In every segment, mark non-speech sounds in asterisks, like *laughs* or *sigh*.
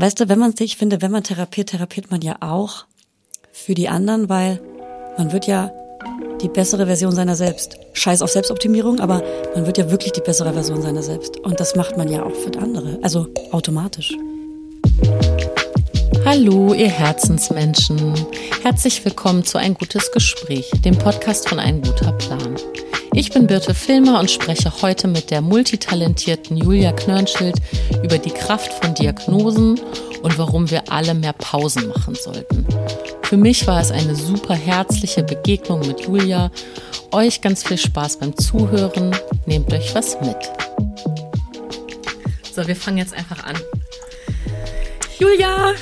Weißt du, wenn man sich, ich finde, wenn man therapiert, therapiert man ja auch für die anderen, weil man wird ja die bessere Version seiner selbst. Scheiß auf Selbstoptimierung, aber man wird ja wirklich die bessere Version seiner selbst. Und das macht man ja auch für andere. Also automatisch. Hallo, ihr Herzensmenschen. Herzlich willkommen zu Ein gutes Gespräch, dem Podcast von Ein guter Plan. Ich bin Birte Filmer und spreche heute mit der multitalentierten Julia Knörnschild über die Kraft von Diagnosen und warum wir alle mehr Pausen machen sollten. Für mich war es eine super herzliche Begegnung mit Julia. Euch ganz viel Spaß beim Zuhören. Nehmt euch was mit. So, wir fangen jetzt einfach an. Julia,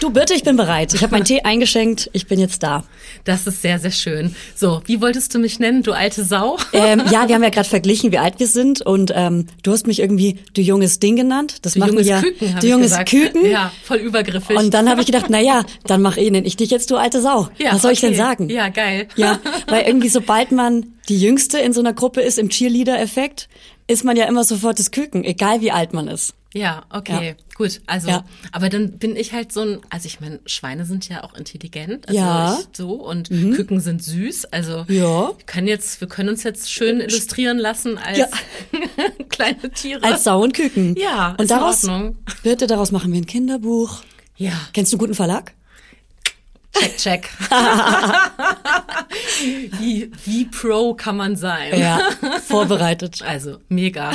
Du bitte, ich bin bereit. Ich habe meinen Tee eingeschenkt. Ich bin jetzt da. Das ist sehr, sehr schön. So, wie wolltest du mich nennen, du alte Sau? Ähm, ja, wir haben ja gerade *laughs* verglichen, wie alt wir sind. Und ähm, du hast mich irgendwie du junges Ding genannt. Das du junges ja Küken, du ich junges gesagt. Küken. Ja, voll übergriffig. Und dann habe ich gedacht, *laughs* na ja, dann mach ich, nenn ich dich jetzt du alte Sau. ja, Was soll ich okay. denn sagen? Ja, geil. Ja, *laughs* weil irgendwie sobald man die Jüngste in so einer Gruppe ist im Cheerleader-Effekt, ist man ja immer sofort das Küken, egal wie alt man ist. Ja, okay, Ja. gut. Also, Ja. aber dann bin ich halt so ein, also ich meine, Schweine sind ja auch intelligent, also Ja. Mhm. so und Küken sind süß. Also Ja. wir können jetzt, wir können uns jetzt schön illustrieren lassen als Ja. *laughs* kleine Tiere. Als Sau und Küken. Ja, und ist in daraus, Ordnung. bitte, daraus machen wir ein Kinderbuch. ja, Kennst du einen guten Verlag? Check, check. *laughs* wie, wie pro kann man sein? Ja, vorbereitet. *laughs* Also mega.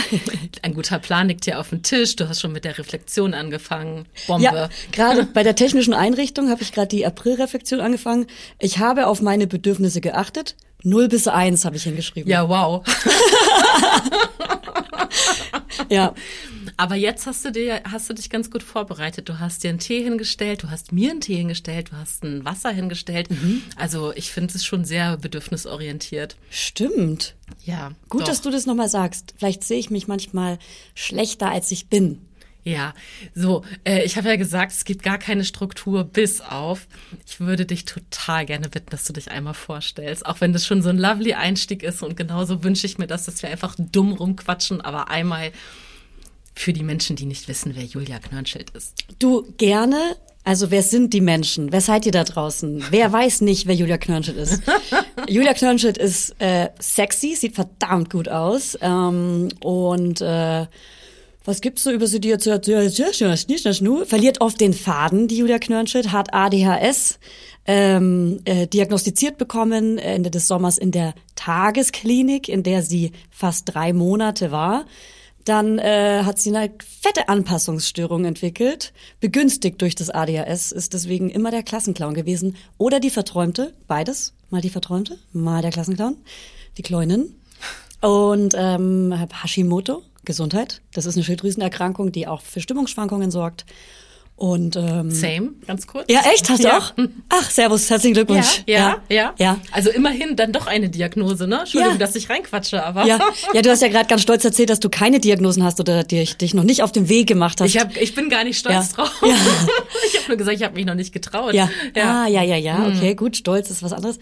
Ein guter Plan liegt hier auf dem Tisch. Du hast schon mit der Reflexion angefangen. Bombe. Ja, gerade bei der technischen Einrichtung habe ich gerade die Aprilreflexion angefangen. Ich habe auf meine Bedürfnisse geachtet. 0 bis 1 habe ich hingeschrieben. ja wow. *laughs* ja. Aber jetzt hast du dir, hast du dich ganz gut vorbereitet. Du hast dir einen Tee hingestellt, du hast mir einen Tee hingestellt, du hast ein Wasser hingestellt. Mhm. Also ich finde es schon sehr bedürfnisorientiert. Stimmt. Ja. Gut, doch. dass du das nochmal sagst. Vielleicht sehe ich mich manchmal schlechter, als ich bin. Ja, so, äh, ich habe ja gesagt, es gibt gar keine Struktur bis auf. Ich würde dich total gerne bitten, dass du dich einmal vorstellst, auch wenn das schon so ein lovely Einstieg ist und genauso wünsche ich mir das, dass wir einfach dumm rumquatschen, aber einmal für die Menschen, die nicht wissen, wer Julia Knörnschild ist. Du gerne. Also wer sind die Menschen? Wer seid ihr da draußen? Wer weiß nicht, wer Julia Knörnschild ist? *laughs* Julia Knörnschild ist äh, sexy, sieht verdammt gut aus ähm, und äh, was gibt's so über sie dir zu Verliert oft den Faden, die Julia Knörnschild, hat ADHS, ähm, äh, diagnostiziert bekommen Ende des Sommers in der Tagesklinik, in der sie fast drei Monate war. Dann äh, hat sie eine fette Anpassungsstörung entwickelt, begünstigt durch das ADHS, ist deswegen immer der Klassenclown gewesen. Oder die Verträumte, beides, mal die Verträumte, mal der Klassenclown, die Kleunin. Und ähm, Hashimoto, Gesundheit, das ist eine Schilddrüsenerkrankung, die auch für Stimmungsschwankungen sorgt. Und ähm, Same, ganz kurz. ja, echt? Hast du Ja. auch? Ach, Servus, herzlichen Ja, Glückwunsch. ja, ja, ja. Also immerhin dann doch eine Diagnose, ne? Entschuldigung, Ja. dass ich reinquatsche, aber Ja, *laughs* ja, du hast ja gerade ganz stolz erzählt, dass du keine Diagnosen hast oder dich, dich noch nicht auf den Weg gemacht hast. ich, hab, ich bin gar nicht stolz Ja. drauf. Ja. *laughs* Ich habe nur gesagt, ich habe mich noch nicht getraut. Ja. ja. Ah, ja, ja, ja. Okay, gut. Stolz ist was anderes.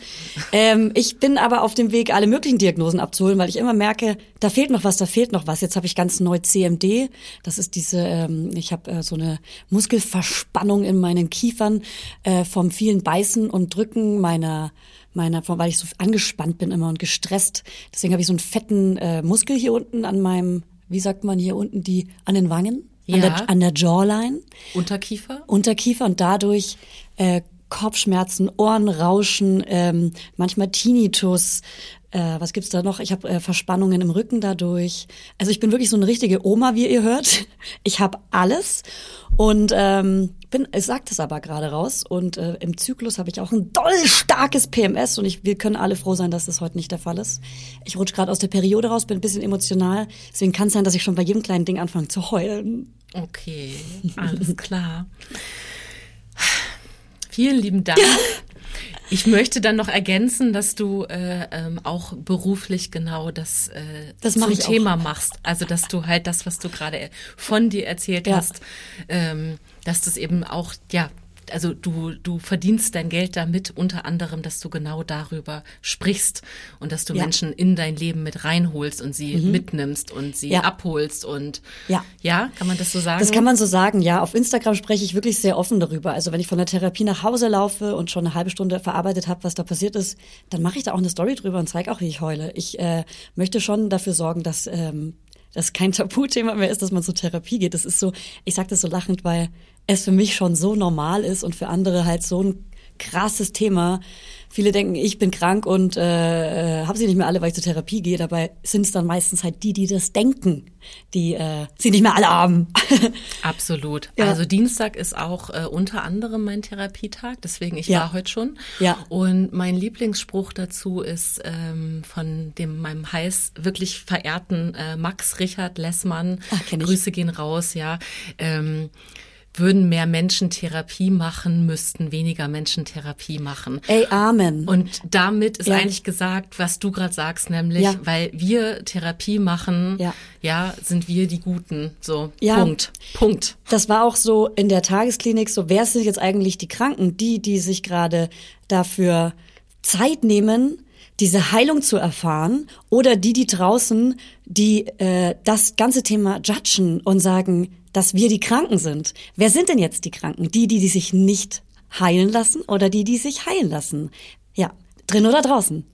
Ähm, ich bin aber auf dem Weg, alle möglichen Diagnosen abzuholen, weil ich immer merke, da fehlt noch was, da fehlt noch was. Jetzt habe ich ganz neu CMD. Das ist diese, ähm, ich habe äh, so eine Muskelverspannung in meinen Kiefern äh, vom vielen Beißen und Drücken meiner meiner, weil ich so angespannt bin immer und gestresst. Deswegen habe ich so einen fetten äh, Muskel hier unten an meinem, wie sagt man hier unten, die an den Wangen, an, Ja. der, an der Jawline. Unterkiefer? Unterkiefer und dadurch äh, Kopfschmerzen, Ohrenrauschen, ähm, manchmal Tinnitus. Äh, was gibt's da noch? Ich habe äh, Verspannungen im Rücken dadurch. Also ich bin wirklich so eine richtige Oma, wie ihr hört. *laughs* Ich habe alles und ähm, bin, ich sag das aber gerade raus. Und äh, im Zyklus habe ich auch ein doll starkes PMS und ich, wir können alle froh sein, dass das heute nicht der Fall ist. Ich rutsche gerade aus der Periode raus, bin ein bisschen emotional. Deswegen kann es sein, dass ich schon bei jedem kleinen Ding anfange zu heulen. Okay, alles klar. Vielen lieben Dank. *laughs* Ich möchte dann noch ergänzen, dass du äh, ähm, auch beruflich genau das, äh, Das mach zum ich auch. Thema machst. Also dass du halt das, was du gerade von dir erzählt Ja. hast, ähm, dass das eben auch ja also du, du verdienst dein Geld damit unter anderem, dass du genau darüber sprichst und dass du Ja. Menschen in dein Leben mit reinholst und sie mitnimmst und sie Ja. abholst und Ja. ja, kann man das so sagen? Das kann man so sagen, ja. Auf Instagram spreche ich wirklich sehr offen darüber. Also wenn ich von der Therapie nach Hause laufe und schon eine halbe Stunde verarbeitet habe, was da passiert ist, dann mache ich da auch eine Story drüber und zeige auch, wie ich heule. Ich äh, möchte schon dafür sorgen, dass ähm, das kein Tabuthema mehr ist, dass man zur Therapie geht. Das ist so, ich sage das so lachend, weil es für mich schon so normal ist und für andere halt so ein krasses Thema. Viele denken, ich bin krank und äh, äh, habe sie nicht mehr alle, weil ich zur Therapie gehe. Dabei sind es dann meistens halt die, die das denken, die äh, sie nicht mehr alle haben. *laughs* Absolut. Ja. Also Dienstag ist auch äh, unter anderem mein Therapietag, deswegen ich Ja. war heute schon. Ja. Und mein Lieblingsspruch dazu ist ähm, von dem meinem heiß wirklich verehrten äh, Max Richard Lessmann. Ah, kenn ich. Grüße gehen raus, ja. Ähm, würden mehr Menschen Therapie machen, müssten weniger Menschen Therapie machen. Ey, Amen. Und damit ist Ja. eigentlich gesagt, was du gerade sagst, nämlich, Ja. weil wir Therapie machen, Ja. ja, sind wir die Guten. So, Ja. Punkt. Punkt. Das war auch so in der Tagesklinik so, wer sind jetzt eigentlich die Kranken? Die, die sich gerade dafür Zeit nehmen, diese Heilung zu erfahren oder die, die draußen, die äh, das ganze Thema judgen und sagen, dass wir die Kranken sind. Wer sind denn jetzt die Kranken? Die, die, die sich nicht heilen lassen oder die, die sich heilen lassen? Ja, drin oder draußen?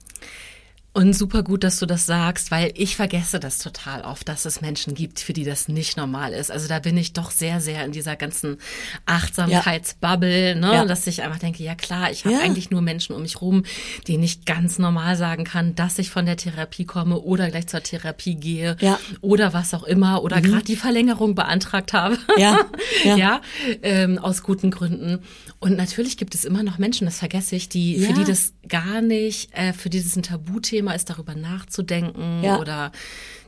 Und super gut, dass du das sagst, weil ich vergesse das total oft, dass es Menschen gibt, für die das nicht normal ist. Also da bin ich doch sehr, sehr in dieser ganzen Achtsamkeitsbubble, ne, Ja. dass ich einfach denke, ja klar, ich habe Ja. eigentlich nur Menschen um mich rum, die nicht ganz normal sagen kann, dass ich von der Therapie komme oder gleich zur Therapie gehe Ja. oder was auch immer oder gerade die Verlängerung beantragt habe. *laughs* Ja, ja. ähm, aus guten Gründen. Und natürlich gibt es immer noch Menschen, das vergesse ich, die für die das gar nicht, äh, für die das ein Tabuthema ist, darüber nachzudenken Ja. oder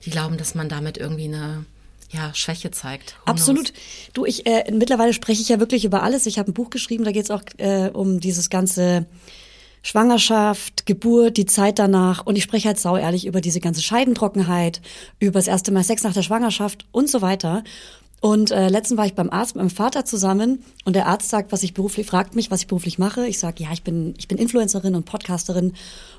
die glauben, dass man damit irgendwie eine ja, Schwäche zeigt. Who Absolut. knows? Du, ich äh, mittlerweile spreche ich ja wirklich über alles. Ich habe ein Buch geschrieben, da geht es auch äh, um dieses ganze Schwangerschaft, Geburt, die Zeit danach. Und ich spreche halt sau ehrlich über diese ganze Scheidentrockenheit, über das erste Mal Sex nach der Schwangerschaft und so weiter. Und äh, letztens war ich beim Arzt mit meinem Vater zusammen und der Arzt sagt, was ich beruflich, fragt mich, was ich beruflich mache. Ich sage, ja, ich bin, ich bin Influencerin und Podcasterin.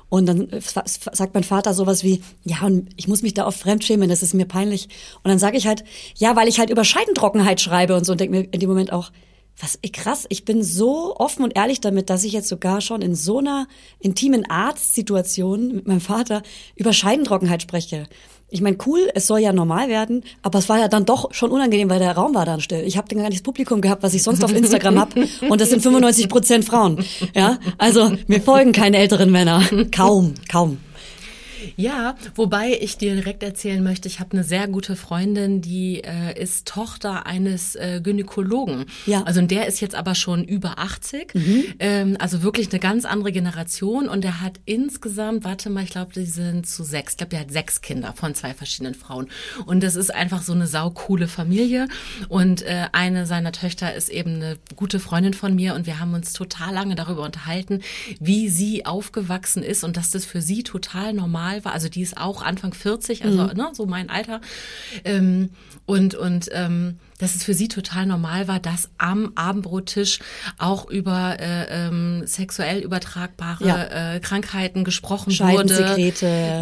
Und dann äh, sagt mein Vater sowas wie, ja, und ich muss mich da oft fremdschämen, das ist mir peinlich. Und dann sage ich halt, ja, weil ich halt über Scheidentrockenheit schreibe und so und denke mir in dem Moment auch, was krass, ich bin so offen und ehrlich damit, dass ich jetzt sogar schon in so einer intimen Arztsituation mit meinem Vater über Scheidentrockenheit spreche. Ich meine, cool, es soll ja normal werden, aber es war ja dann doch schon unangenehm, weil der Raum war dann still. Ich habe gar nicht das Publikum gehabt, was ich sonst auf Instagram hab, und das sind 95 Prozent Frauen. Ja, also mir folgen keine älteren Männer, kaum, kaum. Ja, wobei ich dir direkt erzählen möchte, ich habe eine sehr gute Freundin, die äh, ist Tochter eines äh, Gynäkologen. Ja. Also und der ist jetzt aber schon über 80. Ähm, also wirklich eine ganz andere Generation. Und der hat insgesamt, warte mal, ich glaube, die sind zu sechs. Ich glaube, der hat sechs Kinder von zwei verschiedenen Frauen. Und das ist einfach so eine saukoole Familie. Und äh, eine seiner Töchter ist eben eine gute Freundin von mir. Und wir haben uns total lange darüber unterhalten, wie sie aufgewachsen ist und dass das für sie total normal war. Also die ist auch Anfang 40, also ne, so mein Alter. Ähm, und und ähm, dass es für sie total normal war, dass am Abendbrottisch auch über äh, ähm, sexuell übertragbare Ja. äh, Krankheiten gesprochen wurde.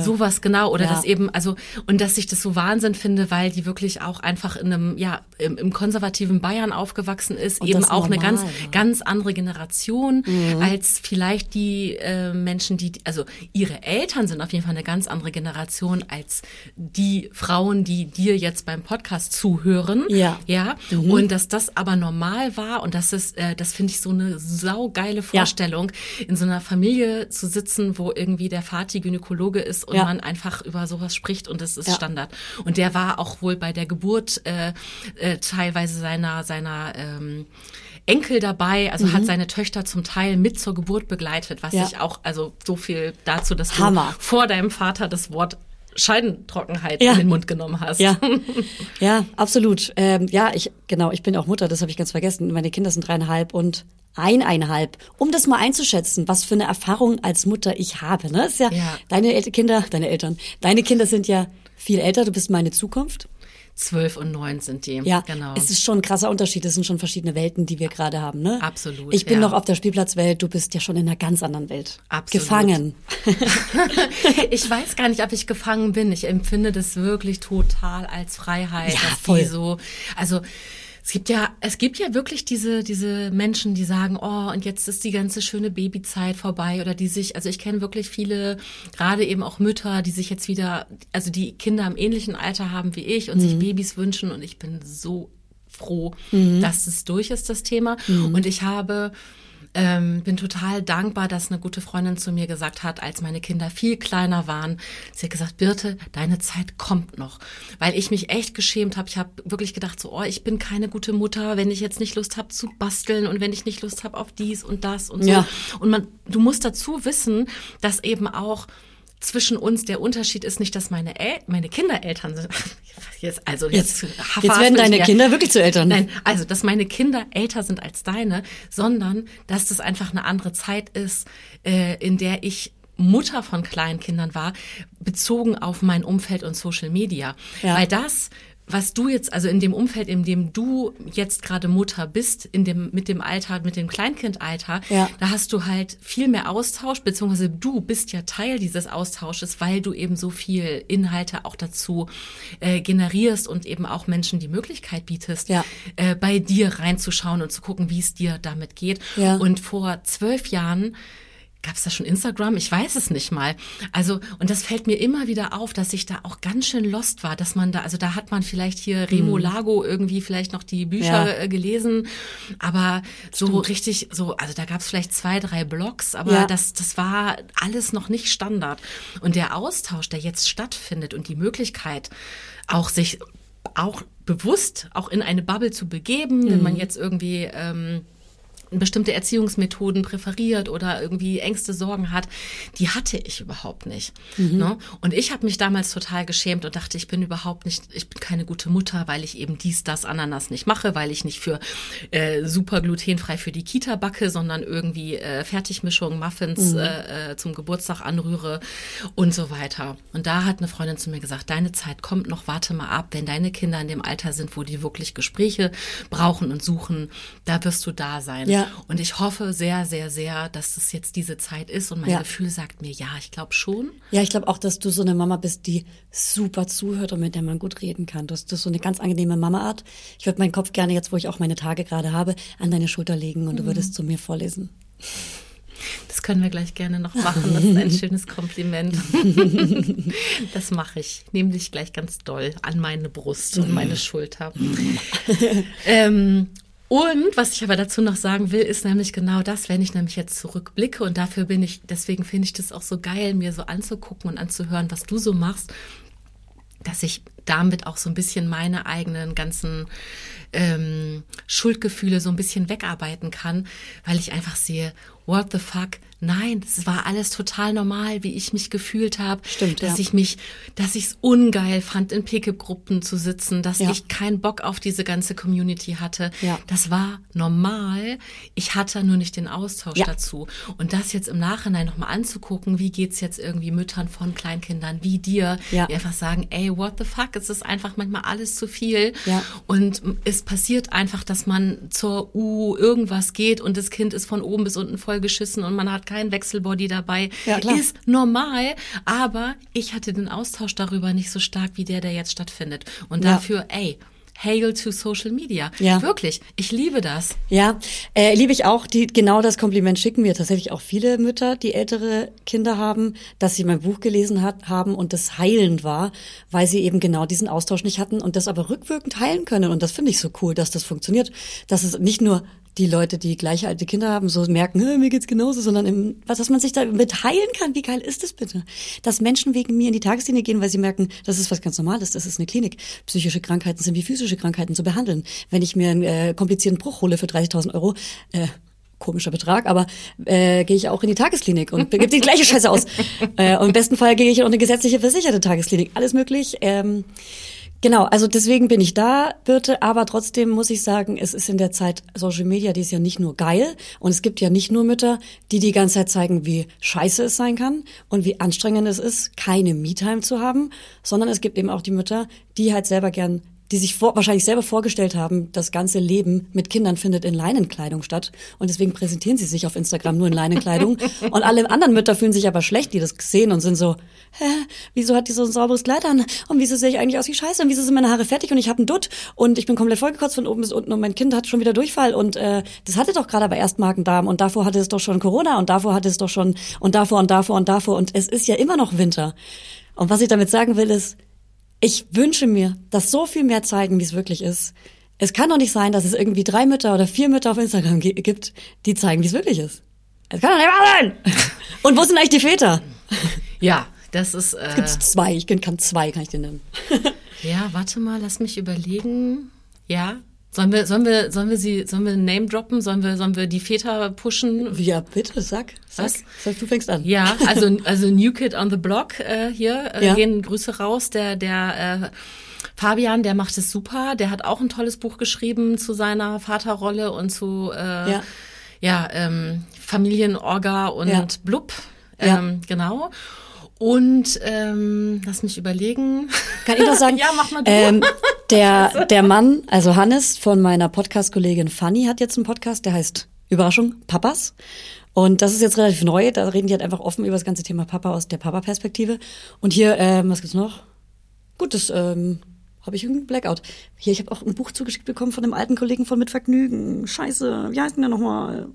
Sowas genau. Oder Ja. dass eben, also, und dass ich das so Wahnsinn finde, weil die wirklich auch einfach in einem, ja, im, im konservativen Bayern aufgewachsen ist, Und eben auch eine normal ganz, war. Mhm. ganz andere Generation als vielleicht die äh, Menschen, die, also ihre Eltern sind auf jeden Fall eine ganz andere Generation als die Frauen, die dir jetzt beim Podcast zuhören. Ja. Ja. Und dass das aber normal war und das ist, äh, das finde ich so eine saugeile Vorstellung, in so einer Familie zu sitzen, wo irgendwie der Vati Gynäkologe ist und Ja. man einfach über sowas spricht und das ist Ja. Standard. Und der war auch wohl bei der Geburt äh, äh, teilweise seiner seiner ähm, Enkel dabei, also hat seine Töchter zum Teil mit zur Geburt begleitet, was Mhm. Ja. ich auch, also so viel dazu, dass Hammer. du vor deinem Vater das Wort Scheidentrockenheit Ja. in den Mund genommen hast. Ja, *laughs* ja, absolut. Ähm, ja, ich genau, ich bin auch Mutter, das habe ich ganz vergessen. Meine Kinder sind dreieinhalb und eineinhalb. Um das mal einzuschätzen, was für eine Erfahrung als Mutter ich habe. Ne? Ist ja, Ja. deine El Kinder, deine Eltern, deine Kinder sind ja viel älter. Du bist meine Zukunft. Zwölf und neun sind die. Ja, genau. Es ist schon ein krasser Unterschied. Es sind schon verschiedene Welten, die wir gerade haben, ne? Absolut. Ich bin ja. noch auf der Spielplatzwelt, du bist ja schon in einer ganz anderen Welt. Absolut. Gefangen. *laughs* ich weiß gar nicht, ob ich gefangen bin. Ich empfinde das wirklich total als Freiheit. Ja, dass voll. Die so, also es gibt ja, es gibt ja wirklich diese, diese Menschen, die sagen, oh, und jetzt ist die ganze schöne Babyzeit vorbei oder die sich, also ich kenne wirklich viele, gerade eben auch Mütter, die sich jetzt wieder, also die Kinder im ähnlichen Alter haben wie ich und sich Babys wünschen und ich bin so froh, dass es durch ist, das Thema. Und ich habe ähm, bin total dankbar, dass eine gute Freundin zu mir gesagt hat, als meine Kinder viel kleiner waren, sie hat gesagt, Birte, deine Zeit kommt noch. Weil ich mich echt geschämt habe. Ich habe wirklich gedacht, so, oh, ich bin keine gute Mutter, wenn ich jetzt nicht Lust habe zu basteln und wenn ich nicht Lust habe auf dies und das und so. Ja. Und man, du musst dazu wissen, dass eben auch zwischen uns der Unterschied ist nicht, dass meine El meine Kinder Eltern sind. *laughs* Jetzt, also jetzt, Jetzt, jetzt werden deine. Kinder wirklich zu Eltern. Nein, also dass meine Kinder älter sind als deine, sondern dass das einfach eine andere Zeit ist, äh, in der ich Mutter von kleinen Kindern war, bezogen auf mein Umfeld und Social Media. Ja. Weil das was du jetzt, also in dem Umfeld, in dem du jetzt gerade Mutter bist, in dem, mit dem Alter, mit dem Kleinkindalter, Ja. da hast du halt viel mehr Austausch, beziehungsweise du bist ja Teil dieses Austausches, weil du eben so viel Inhalte auch dazu äh, generierst und eben auch Menschen die Möglichkeit bietest, Ja. äh, bei dir reinzuschauen und zu gucken, wie es dir damit geht. Ja. Und vor zwölf Jahren Gab es da schon Instagram? Ich weiß es nicht mal. Also, und das fällt mir immer wieder auf, dass ich da auch ganz schön lost war, dass man da, also da hat man vielleicht hier Remo Lago irgendwie vielleicht noch die Bücher Mhm. Ja. äh, gelesen, aber so richtig, so, also da gab es vielleicht zwei, drei Blogs, aber Ja. das, das war alles noch nicht Standard. Und der Austausch, der jetzt stattfindet und die Möglichkeit, auch sich auch bewusst auch in eine Bubble zu begeben, wenn Mhm. man jetzt irgendwie ähm, bestimmte Erziehungsmethoden präferiert oder irgendwie Ängste, Sorgen hat, die hatte ich überhaupt nicht. Ne? Und ich habe mich damals total geschämt und dachte, ich bin überhaupt nicht, ich bin keine gute Mutter, weil ich eben dies, das, Ananas nicht mache, weil ich nicht für äh, super glutenfrei für die Kita backe, sondern irgendwie äh, Fertigmischung, Muffins äh, äh, zum Geburtstag anrühre und so weiter. Und da hat eine Freundin zu mir gesagt, deine Zeit kommt noch, warte mal ab, wenn deine Kinder in dem Alter sind, wo die wirklich Gespräche brauchen und suchen, da wirst du da sein. Ja. Und ich hoffe sehr, sehr, sehr, dass das jetzt diese Zeit ist. Und mein Ja. Gefühl sagt mir, ja, ich glaube schon. Ja, ich glaube auch, dass du so eine Mama bist, die super zuhört und mit der man gut reden kann. Du hast, so eine ganz angenehme Mama-Art. Ich würde meinen Kopf gerne jetzt, wo ich auch meine Tage gerade habe, an deine Schulter legen und du würdest zu mir vorlesen. Das können wir gleich gerne noch machen. Das ist ein *laughs* schönes Kompliment. *laughs* Das mache ich. Nehme dich gleich ganz doll an meine Brust und meine Schulter. *laughs* ähm, und was ich aber dazu noch sagen will, ist nämlich genau das, wenn ich nämlich jetzt zurückblicke und dafür bin ich, deswegen finde ich das auch so geil, mir so anzugucken und anzuhören, was du so machst, dass ich damit auch so ein bisschen meine eigenen ganzen ähm, Schuldgefühle so ein bisschen wegarbeiten kann, weil ich einfach sehe, what the fuck, nein, das war alles total normal, wie ich mich gefühlt habe, Stimmt, dass ja. ich mich, dass ich es ungeil fand, in Pickup-Gruppen zu sitzen, dass Ja. ich keinen Bock auf diese ganze Community hatte. Ja. Das war normal. Ich hatte nur nicht den Austausch dazu. Und das jetzt im Nachhinein nochmal anzugucken, wie geht's jetzt irgendwie Müttern von Kleinkindern wie dir, die einfach sagen, ey, what the fuck, es ist einfach manchmal alles zu viel. Und es passiert einfach, dass man zur U irgendwas geht und das Kind ist von oben bis unten voll geschissen und man hat keinen Wechselbody dabei. Ja, klar. Ist normal, aber ich hatte den Austausch darüber nicht so stark wie der, der jetzt stattfindet. Und Ja. dafür, ey, Hail to Social Media. Ja. Wirklich, ich liebe das. Ja, äh, liebe ich auch. Die, genau das Kompliment schicken mir tatsächlich auch viele Mütter, die ältere Kinder haben, dass sie mein Buch gelesen hat, haben und das heilend war, weil sie eben genau diesen Austausch nicht hatten und das aber rückwirkend heilen können. Und das finde ich so cool, dass das funktioniert. Dass es nicht nur die Leute, die gleiche alte Kinder haben, so merken, "Hä, mir geht's genauso, sondern im, was, dass man sich da mit heilen kann. Wie geil ist das bitte? Dass Menschen wegen mir in die Tagesklinik gehen, weil sie merken, das ist was ganz Normales, das ist eine Klinik. Psychische Krankheiten sind wie physische Krankheiten zu behandeln. Wenn ich mir einen äh, komplizierten Bruch hole für 30.000 Euro, äh, komischer Betrag, aber äh, gehe ich auch in die Tagesklinik und gebe die gleiche Scheiße aus. *laughs* äh, und im besten Fall gehe ich in eine gesetzliche versicherte Tagesklinik. Alles möglich. Ähm, Genau, also deswegen bin ich da, Birte, aber trotzdem muss ich sagen, es ist in der Zeit Social Media, die ist ja nicht nur geil und es gibt ja nicht nur Mütter, die die ganze Zeit zeigen, wie scheiße es sein kann und wie anstrengend es ist, keine Me-Time zu haben, sondern es gibt eben auch die Mütter, die halt selber gern die sich vor, wahrscheinlich selber vorgestellt haben, das ganze Leben mit Kindern findet in Leinenkleidung statt. Und deswegen präsentieren sie sich auf Instagram nur in Leinenkleidung. *laughs* und alle anderen Mütter fühlen sich aber schlecht, die das sehen und sind so, hä, wieso hat die so ein sauberes Kleid an? Und wieso sehe ich eigentlich aus wie Scheiße? Und wieso sind meine Haare fertig? Und ich habe einen Dutt und ich bin komplett vollgekotzt von oben bis unten und mein Kind hat schon wieder Durchfall. Und äh, das hatte doch gerade aber erst Magen-Darm und davor hatte es doch schon Corona und davor hatte es doch schon und davor und davor und davor. Und es ist ja immer noch Winter. Und was ich damit sagen will, ist, ich wünsche mir, dass so viel mehr zeigen, wie es wirklich ist. Es kann doch nicht sein, dass es irgendwie drei Mütter oder vier Mütter auf Instagram gibt, die zeigen, wie es wirklich ist. Es kann doch nicht wahr sein. *laughs* Und wo sind eigentlich die Väter? Ja, das ist. Äh Es gibt zwei. Ich kann zwei, kann ich dir nennen. ja, warte mal, lass mich überlegen. Ja. Sollen wir, sollen wir, sollen wir sie, sollen wir Name droppen? Sollen wir, sollen wir die Väter pushen? Ja, bitte, sag. Sag. Was? Sag, du fängst an. Ja, also, also New Kid on the Block äh, hier äh, Ja. gehen Grüße raus. Der, der äh, Fabian, der macht es super. Der hat auch ein tolles Buch geschrieben zu seiner Vaterrolle und zu äh, Ja. ja, ähm, Familienorga und Ja. Blub. Ähm, genau. Und ähm, lass mich überlegen. Kann ich noch sagen? *laughs* Ja, mach mal du. Ähm, *laughs* der, *laughs* der Mann, also Hannes von meiner Podcast-Kollegin Fanny hat jetzt einen Podcast, der heißt Überraschung, Papas. Und das ist jetzt relativ neu, da reden die halt einfach offen über das ganze Thema Papa aus der Papa-Perspektive. Und hier, ähm, was gibt's noch? Gut, das ähm, habe ich irgendeinen Blackout. Hier, ich habe auch ein Buch zugeschickt bekommen von einem alten Kollegen von Mit Vergnügen. Scheiße, wie heißt denn der nochmal?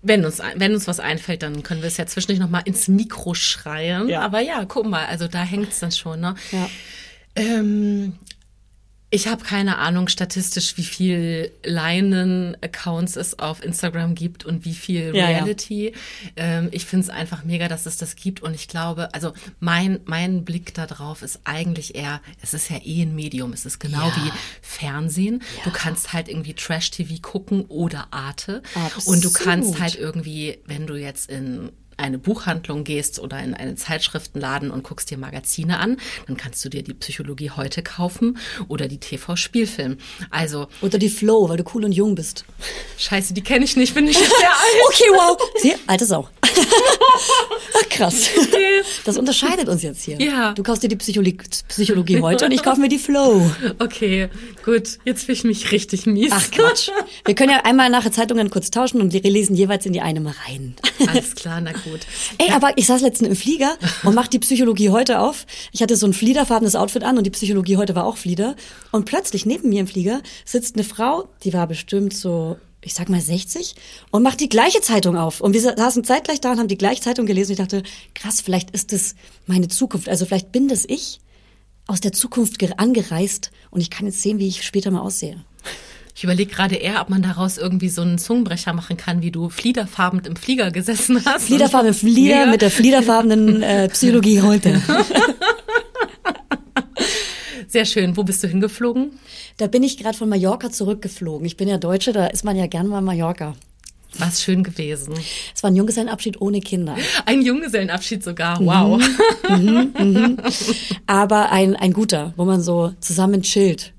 Wenn uns, wenn uns was einfällt, dann können wir es ja zwischendurch noch mal ins Mikro schreien. Ja. Aber ja, guck mal, also da hängt's dann schon. Ne? Ja. Ähm, ich habe keine Ahnung statistisch, wie viel Leinen-Accounts es auf Instagram gibt und wie viel Ja, ja. Reality. Ähm, ich finde es einfach mega, dass es das gibt und ich glaube, also mein mein Blick da drauf ist eigentlich eher, es ist ja eh ein Medium, es ist genau Ja. wie Fernsehen. Du kannst halt irgendwie Trash-TV gucken oder Arte Absolut. und du kannst halt irgendwie, wenn du jetzt in eine Buchhandlung gehst oder in einen Zeitschriftenladen und guckst dir Magazine an, dann kannst du dir die Psychologie heute kaufen oder die TV-Spielfilm. Also, Oder die Flow, weil du cool und jung bist. scheiße, die kenne ich nicht, bin ich jetzt *laughs* sehr alt. Okay, wow. Sie, alte Sau. *laughs* Ach, krass. Das unterscheidet uns jetzt hier. Ja. Du kaufst dir die Psychologie, Psychologie heute und ich kaufe mir die Flow. Okay, gut, jetzt fühle ich mich richtig mies. Ach Quatsch. Wir können ja einmal nachher Zeitungen kurz tauschen und wir lesen jeweils in die eine mal rein. Alles klar, na gut. Ey, aber ich saß letztens im Flieger und mach die Psychologie heute auf. Ich hatte so ein fliederfarbenes Outfit an und die Psychologie heute war auch Flieder. Und plötzlich neben mir im Flieger sitzt eine Frau, die war bestimmt so, ich sag mal 60 und macht die gleiche Zeitung auf. Und wir saßen zeitgleich da und haben die gleiche Zeitung gelesen. Ich dachte, krass, vielleicht ist das meine Zukunft. Also vielleicht bin das ich aus der Zukunft ge- angereist und ich kann jetzt sehen, wie ich später mal aussehe. Ich überlege gerade eher, ob man daraus irgendwie so einen Zungenbrecher machen kann, wie du fliederfarben im Flieger gesessen hast. Fliederfarben im Flieger Flieger. mit der fliederfarbenen *laughs* äh, Psychologie heute. Sehr schön. Wo bist du hingeflogen? Da bin ich gerade von Mallorca zurückgeflogen. Ich bin ja Deutsche, da ist man ja gern mal Mallorca. War's schön gewesen. Es war ein Junggesellenabschied ohne Kinder. Ein Junggesellenabschied sogar. Wow. *laughs* Aber ein, ein guter, wo man so zusammen chillt.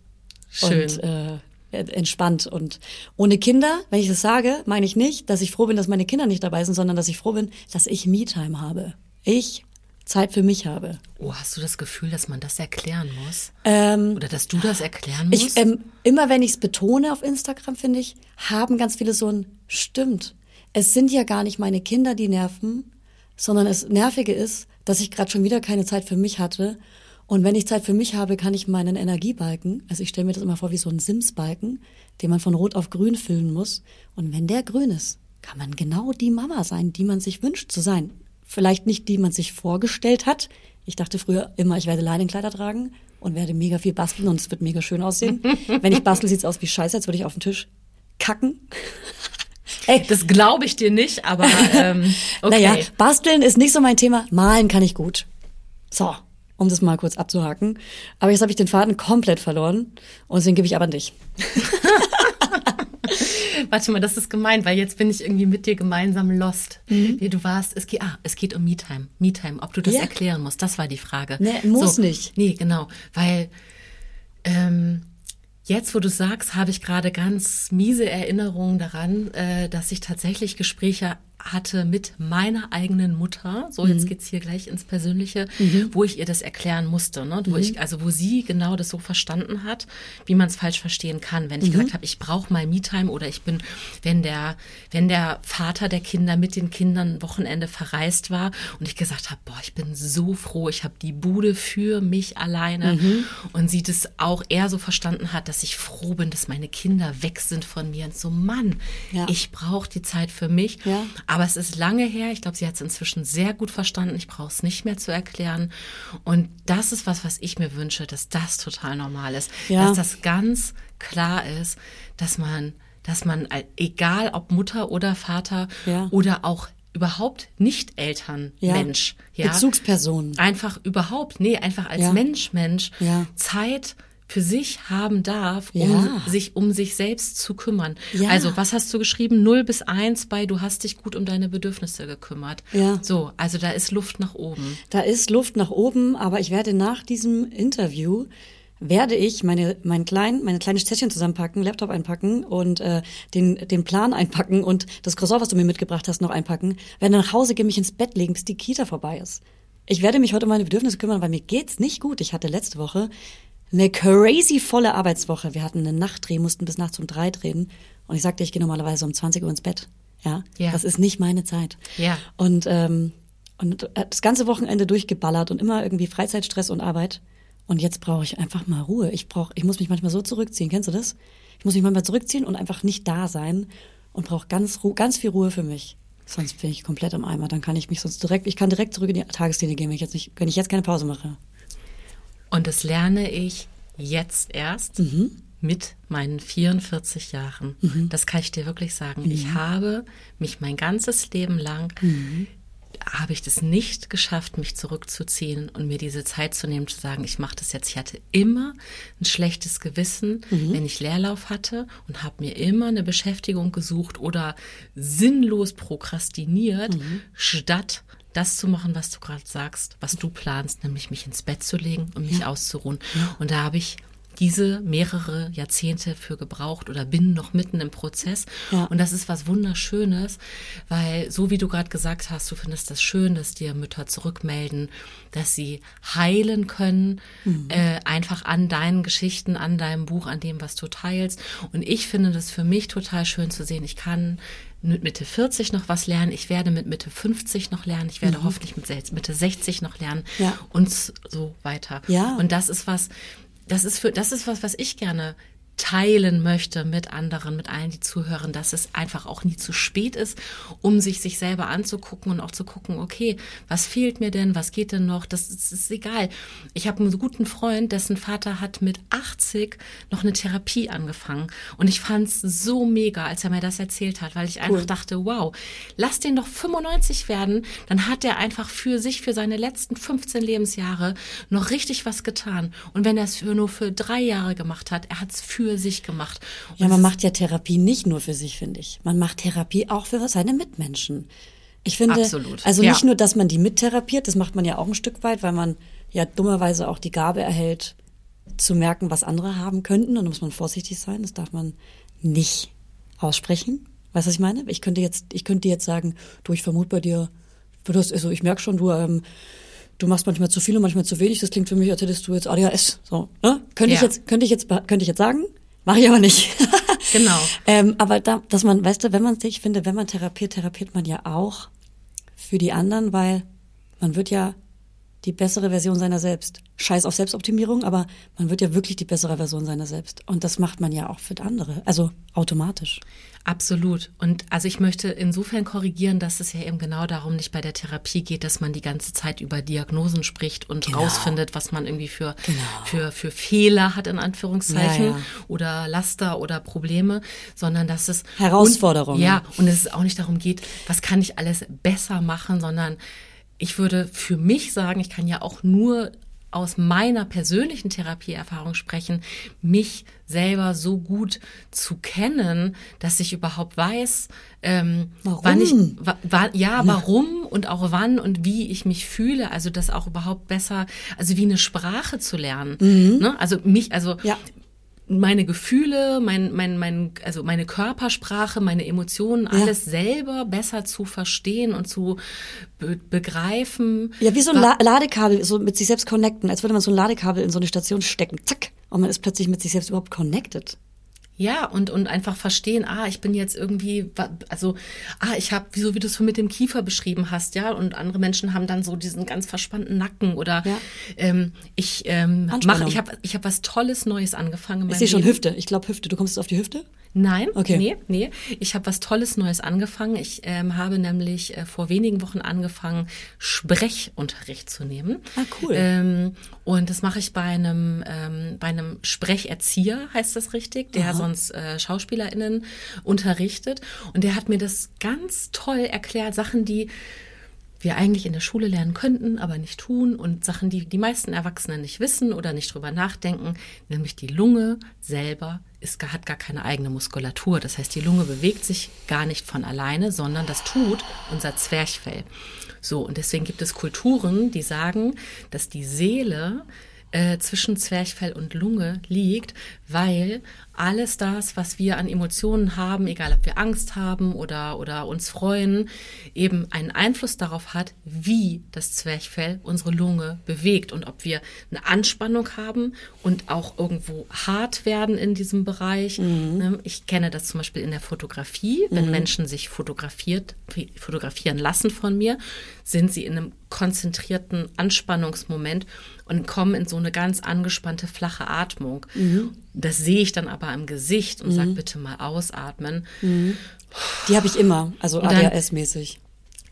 Schön. Und äh, entspannt. Und ohne Kinder, wenn ich das sage, meine ich nicht, dass ich froh bin, dass meine Kinder nicht dabei sind, sondern dass ich froh bin, dass ich Me-Time habe. Ich Zeit für mich habe. Oh, hast du das Gefühl, dass man das erklären muss? Ähm, Oder dass du das erklären musst? Ich, ähm, immer wenn ich es betone auf Instagram, finde ich, haben ganz viele so ein Stimmt. Es sind ja gar nicht meine Kinder, die nerven, sondern das Nervige ist, dass ich gerade schon wieder keine Zeit für mich hatte. Und wenn ich Zeit für mich habe, kann ich meinen Energiebalken, also ich stelle mir das immer vor wie so ein Sims-Balken, den man von rot auf grün füllen muss. Und wenn der grün ist, kann man genau die Mama sein, die man sich wünscht zu sein. Vielleicht nicht die man sich vorgestellt hat. Ich dachte früher immer, ich werde Leinenkleider tragen und werde mega viel basteln und es wird mega schön aussehen. *laughs* Wenn ich bastel, sieht's aus wie Scheiße, als würde ich auf den Tisch kacken. *laughs* Ey, das glaube ich dir nicht, aber ähm, *laughs* okay. naja, basteln ist nicht so mein Thema. Malen kann ich gut. So, um das mal kurz abzuhaken. Aber jetzt habe ich den Faden komplett verloren und deswegen gebe ich aber an dich. *laughs* Warte mal, das ist gemein, weil jetzt bin ich irgendwie mit dir gemeinsam lost. Mhm. Wie du warst, es geht, ah, es geht um Me-Time. Me-Time, ob du das Ja. erklären musst, das war die Frage. Nee, muss nicht. Nee, genau, weil ähm, jetzt, wo du sagst, habe ich gerade ganz miese Erinnerungen daran, äh, dass ich tatsächlich Gespräche hatte mit meiner eigenen Mutter, so jetzt geht's hier gleich ins Persönliche, wo ich ihr das erklären musste, ne? wo ich, also wo sie genau das so verstanden hat, wie man es falsch verstehen kann. Wenn ich gesagt habe, ich brauche mal Me-Time oder ich bin, wenn der, wenn der Vater der Kinder mit den Kindern Wochenende verreist war und ich gesagt habe, boah, ich bin so froh, ich habe die Bude für mich alleine und sie das auch eher so verstanden hat, dass ich froh bin, dass meine Kinder weg sind von mir und so, Mann, Ja. ich brauche die Zeit für mich. Ja. Aber es ist lange her. Ich glaube, sie hat es inzwischen sehr gut verstanden. Ich brauche es nicht mehr zu erklären. Und das ist was, was ich mir wünsche, dass das total normal ist. Ja. Dass das ganz klar ist, dass man, dass man, äh, egal ob Mutter oder Vater Ja. oder auch überhaupt nicht Eltern, Ja. Mensch, ja, Bezugsperson. einfach überhaupt, nee, einfach als. Mensch, Mensch. Zeit für sich haben darf, um Ja. sich um sich selbst zu kümmern. Ja. Also, was hast du geschrieben? 0 bis 1 bei du hast dich gut um deine Bedürfnisse gekümmert. Ja. So, also da ist Luft nach oben. Da ist Luft nach oben, aber ich werde nach diesem Interview werde ich meine mein klein meine kleine Täschchen zusammenpacken, Laptop einpacken und äh, den den Plan einpacken und das Croissant, was du mir mitgebracht hast, noch einpacken. Werde nach Hause gehen, mich ins Bett legen, bis die Kita vorbei ist. Ich werde mich heute um meine Bedürfnisse kümmern, weil mir geht's nicht gut. Ich hatte letzte Woche eine crazy volle Arbeitswoche. Wir hatten eine Nachtdreh, mussten bis nachts um drei drehen und ich sagte, ich gehe normalerweise um 20 Uhr ins Bett. Ja, Ja. das ist nicht meine Zeit. Ja. Und, ähm, und das ganze Wochenende durchgeballert und immer irgendwie Freizeitstress und Arbeit. Und jetzt brauche ich einfach mal Ruhe. Ich brauche, ich muss mich manchmal so zurückziehen. Kennst du das? Ich muss mich manchmal zurückziehen und einfach nicht da sein und brauche ganz, Ru ganz viel Ruhe für mich. Sonst bin ich komplett im Eimer. Dann kann ich mich sonst direkt, ich kann direkt zurück in die Tageslinie gehen, wenn ich jetzt nicht, wenn ich jetzt keine Pause mache. Und das lerne ich jetzt erst Mhm. mit meinen 44 Jahren. Das kann ich dir wirklich sagen. Mhm. Ich habe mich mein ganzes Leben lang habe ich das nicht geschafft, mich zurückzuziehen und mir diese Zeit zu nehmen, zu sagen, ich mache das jetzt. Ich hatte immer ein schlechtes Gewissen, Mhm. wenn ich Leerlauf hatte und habe mir immer eine Beschäftigung gesucht oder sinnlos prokrastiniert, Mhm. statt das zu machen, was du gerade sagst, was du planst, nämlich mich ins Bett zu legen und mich auszuruhen. Und da habe ich diese mehrere Jahrzehnte für gebraucht oder bin noch mitten im Prozess. Ja. Und das ist was Wunderschönes, weil so wie du gerade gesagt hast, du findest das schön, dass dir Mütter zurückmelden, dass sie heilen können, äh, einfach an deinen Geschichten, an deinem Buch, an dem, was du teilst. Und ich finde das für mich total schön zu sehen. Ich kann mit Mitte 40 noch was lernen. Ich werde mit Mitte 50 noch lernen. Ich werde hoffentlich mit Mitte 60 noch lernen Ja. und so weiter. Ja. Und das ist was, das ist für, das ist was, was ich gerne teilen möchte mit anderen, mit allen, die zuhören, dass es einfach auch nie zu spät ist, um sich sich selber anzugucken und auch zu gucken, okay, was fehlt mir denn, was geht denn noch, das, ist- ist egal. Ich habe einen guten Freund, dessen Vater hat mit 80 noch eine Therapie angefangen. Und ich fand es so mega, als er mir das erzählt hat, weil ich einfach dachte, wow, lass den doch 95 werden, dann hat er einfach für sich, für seine letzten 15 Lebensjahre noch richtig was getan. Und wenn er es für nur für drei Jahre gemacht hat, er hat es für sich gemacht. Und Ja, man macht ja Therapie nicht nur für sich, finde ich. Man macht Therapie auch für seine Mitmenschen. Ich finde, Absolut, also ja. nicht nur, dass man die mittherapiert, das macht man ja auch ein Stück weit, weil man ja dummerweise auch die Gabe erhält, zu merken, was andere haben könnten. Und da muss man vorsichtig sein. Das darf man nicht aussprechen. Weißt du, was ich meine? Ich könnte jetzt, ich könnte jetzt sagen, du, ich vermute bei dir, du hast, also ich merke schon, du, ähm, du machst manchmal zu viel und manchmal zu wenig. Das klingt für mich, als hättest du jetzt ADHS. So, ne? Könnte ich Ja. jetzt, könnte ich jetzt, könnte ich jetzt sagen? Mache ich aber nicht. *laughs* Genau. ähm, aber da, dass man, weißt du, wenn man sich, ich finde, wenn man therapiert, therapiert man ja auch für die anderen, weil man wird ja die bessere Version seiner selbst. Scheiß auf Selbstoptimierung, aber man wird ja wirklich die bessere Version seiner selbst. Und das macht man ja auch für andere. Also automatisch. Absolut. Und also ich möchte insofern korrigieren, dass es ja eben genau darum nicht bei der Therapie geht, dass man die ganze Zeit über Diagnosen spricht und Genau. rausfindet, was man irgendwie für, für, für Fehler hat, in Anführungszeichen, Ja, ja. oder Laster oder Probleme, sondern dass es Herausforderungen. Und, ja, und es auch nicht darum geht, was kann ich alles besser machen, sondern ich würde für mich sagen, ich kann ja auch nur aus meiner persönlichen Therapieerfahrung sprechen, mich selber so gut zu kennen, dass ich überhaupt weiß, ähm, Warum? wann ich, wa, wa, ja, warum und auch wann und wie ich mich fühle, also das auch überhaupt besser, also wie eine Sprache zu lernen, ne? also mich, also Mhm. Ja. Meine Gefühle, mein, mein, mein, also meine Körpersprache, meine Emotionen, alles selber besser zu verstehen und zu be begreifen. Ja, wie so ein La Ladekabel, so mit sich selbst connecten, als würde man so ein Ladekabel in so eine Station stecken, zack, und man ist plötzlich mit sich selbst überhaupt connected. Ja, und, und einfach verstehen, ah, ich bin jetzt irgendwie, also, ah, ich habe, wieso wie du es mit dem Kiefer beschrieben hast, ja, und andere Menschen haben dann so diesen ganz verspannten Nacken oder Ja. ähm, ich ähm, Anspannung. mach, ich habe ich hab was Tolles Neues angefangen. in Ich sehe schon. Hüfte. Ich glaube Hüfte. Du kommst jetzt auf die Hüfte? Nein, Okay. nee, nee. Ich habe was Tolles Neues angefangen. Ich ähm, habe nämlich äh, vor wenigen Wochen angefangen, Sprechunterricht zu nehmen. Ah, cool. Ähm, und das mache ich bei einem, ähm, bei einem Sprecherzieher, heißt das richtig, der sonst äh, SchauspielerInnen unterrichtet. Und der hat mir das ganz toll erklärt, Sachen, die wir eigentlich in der Schule lernen könnten, aber nicht tun und Sachen, die die meisten Erwachsenen nicht wissen oder nicht drüber nachdenken, nämlich die Lunge selber ist, hat gar keine eigene Muskulatur. Das heißt, die Lunge bewegt sich gar nicht von alleine, sondern das tut unser Zwerchfell. So, und deswegen gibt es Kulturen, die sagen, dass die Seele äh, zwischen Zwerchfell und Lunge liegt, weil alles das, was wir an Emotionen haben, egal ob wir Angst haben oder, oder uns freuen, eben einen Einfluss darauf hat, wie das Zwerchfell unsere Lunge bewegt und ob wir eine Anspannung haben und auch irgendwo hart werden in diesem Bereich. Ne, Ich kenne das zum Beispiel in der Fotografie. Wenn Menschen sich fotografiert, fotografieren lassen von mir, sind sie in einem konzentrierten Anspannungsmoment und kommen in so eine ganz angespannte, flache Atmung. Das sehe ich dann aber im Gesicht und sage bitte mal ausatmen. Die habe ich immer, also ADHS-mäßig.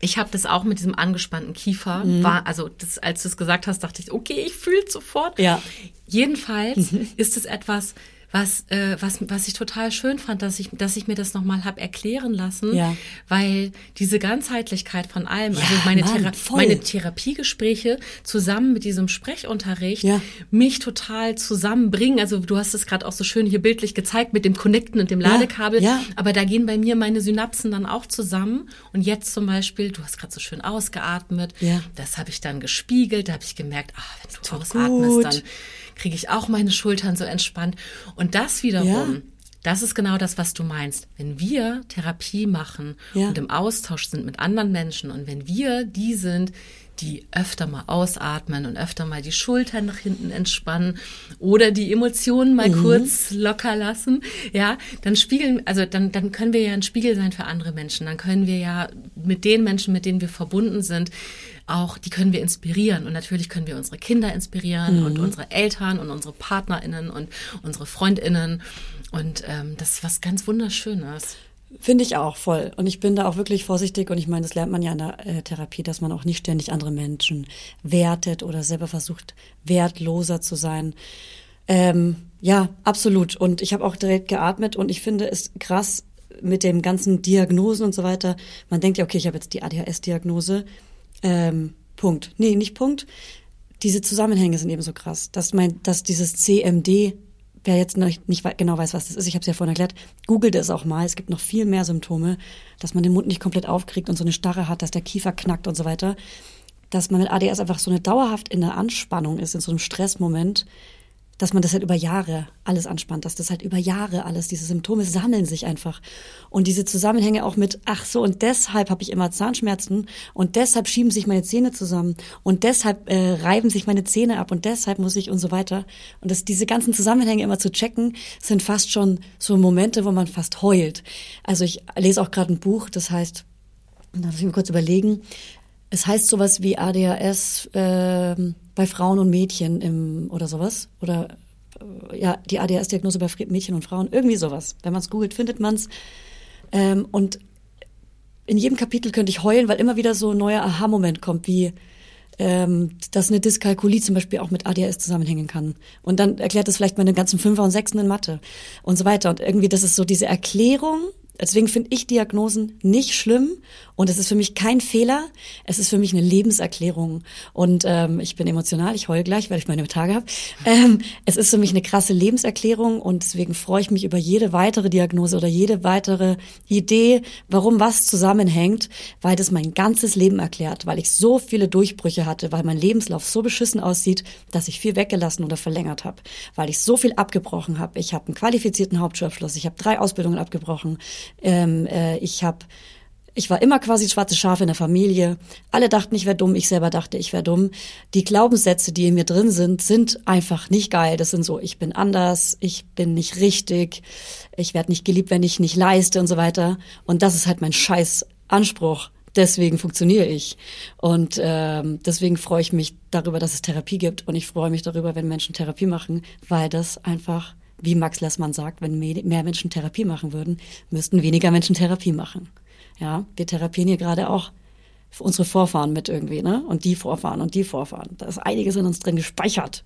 Ich habe das auch mit diesem angespannten Kiefer. War, also das, als du es gesagt hast, dachte ich, okay, ich fühle sofort. Ja. Jedenfalls ist es etwas, was, äh, was, was ich total schön fand, dass ich, dass ich mir das nochmal hab erklären lassen, Ja. weil diese Ganzheitlichkeit von allem, Ja, also meine, Mann, Thera voll. meine Therapiegespräche zusammen mit diesem Sprechunterricht Ja. mich total zusammenbringen. Also du hast es gerade auch so schön hier bildlich gezeigt mit dem Connecten und dem Ladekabel. ja. Aber da gehen bei mir meine Synapsen dann auch zusammen. Und jetzt zum Beispiel, du hast gerade so schön ausgeatmet. Ja. Das habe ich dann gespiegelt. Da habe ich gemerkt, ah, wenn du ausatmest, dann kriege ich auch meine Schultern so entspannt. Und das wiederum, Ja. das ist genau das, was du meinst. Wenn wir Therapie machen Ja. und im Austausch sind mit anderen Menschen und wenn wir die sind, die öfter mal ausatmen und öfter mal die Schultern nach hinten entspannen oder die Emotionen mal kurz locker lassen, ja, dann spiegeln, also dann, dann können wir ja ein Spiegel sein für andere Menschen. Dann können wir ja mit den Menschen, mit denen wir verbunden sind, auch, die können wir inspirieren. Und natürlich können wir unsere Kinder inspirieren und unsere Eltern und unsere PartnerInnen und unsere FreundInnen. Und ähm, das ist was ganz Wunderschönes. Finde ich auch voll. Und ich bin da auch wirklich vorsichtig. Und ich meine, das lernt man ja in der äh, Therapie, dass man auch nicht ständig andere Menschen wertet oder selber versucht, wertloser zu sein. Ähm, ja, absolut. Und ich habe auch direkt geatmet und ich finde es krass mit den ganzen Diagnosen und so weiter. Man denkt ja, okay, ich habe jetzt die ADHS-Diagnose. Ähm, Punkt. Nee, nicht Punkt. Diese Zusammenhänge sind eben so krass, dass mein, dass dieses CMD, wer jetzt nicht wei- genau weiß, was das ist, ich habe es ja vorhin erklärt, googelt es auch mal. Es gibt noch viel mehr Symptome, dass man den Mund nicht komplett aufkriegt und so eine Starre hat, dass der Kiefer knackt und so weiter. Dass man mit ADS einfach so eine dauerhaft in der Anspannung ist, in so einem Stressmoment, dass man das halt über Jahre alles anspannt, dass das halt über Jahre alles, diese Symptome sammeln sich einfach. Und diese Zusammenhänge auch mit, ach so, und deshalb habe ich immer Zahnschmerzen und deshalb schieben sich meine Zähne zusammen und deshalb äh, reiben sich meine Zähne ab und deshalb muss ich und so weiter. Und das, diese ganzen Zusammenhänge immer zu checken, sind fast schon so Momente, wo man fast heult. Also ich lese auch gerade ein Buch, das heißt, da muss ich mir kurz überlegen, es heißt sowas wie ADHS ähm, bei Frauen und Mädchen im, oder sowas. Oder äh, ja, die ADHS-Diagnose bei Mädchen und Frauen. Irgendwie sowas. Wenn man es googelt, findet man es. Ähm, und in jedem Kapitel könnte ich heulen, weil immer wieder so ein neuer Aha-Moment kommt, wie ähm, dass eine Dyskalkulie zum Beispiel auch mit ADHS zusammenhängen kann. Und dann erklärt das vielleicht meine ganzen Fünfer und Sechsen in Mathe und so weiter. Und irgendwie, das ist so diese Erklärung, Deswegen finde ich Diagnosen nicht schlimm und es ist für mich kein Fehler. Es ist für mich eine Lebenserklärung. Und ähm, ich bin emotional, ich heule gleich, weil ich meine Tage habe. Ähm, es ist für mich eine krasse Lebenserklärung und deswegen freue ich mich über jede weitere Diagnose oder jede weitere Idee, warum was zusammenhängt, weil das mein ganzes Leben erklärt, weil ich so viele Durchbrüche hatte, weil mein Lebenslauf so beschissen aussieht, dass ich viel weggelassen oder verlängert habe, weil ich so viel abgebrochen habe. Ich habe einen qualifizierten Hauptschulabschluss, ich habe drei Ausbildungen abgebrochen. Ähm, äh, ich habe ich war immer quasi schwarze Schafe in der Familie. Alle dachten, ich wäre dumm. Ich selber dachte, ich wäre dumm. Die Glaubenssätze, die in mir drin sind, sind einfach nicht geil. Das sind so, ich bin anders, ich bin nicht richtig, ich werde nicht geliebt, wenn ich nicht leiste und so weiter. Und das ist halt mein scheiß Anspruch. Deswegen funktioniere ich. Und ähm, deswegen freue ich mich darüber, dass es Therapie gibt. Und ich freue mich darüber, wenn Menschen Therapie machen, weil das einfach wie Max Lessmann sagt, wenn mehr Menschen Therapie machen würden, müssten weniger Menschen Therapie machen. Ja, wir therapieren hier gerade auch unsere Vorfahren mit irgendwie, ne? Und die Vorfahren und die Vorfahren. Da ist einiges in uns drin gespeichert.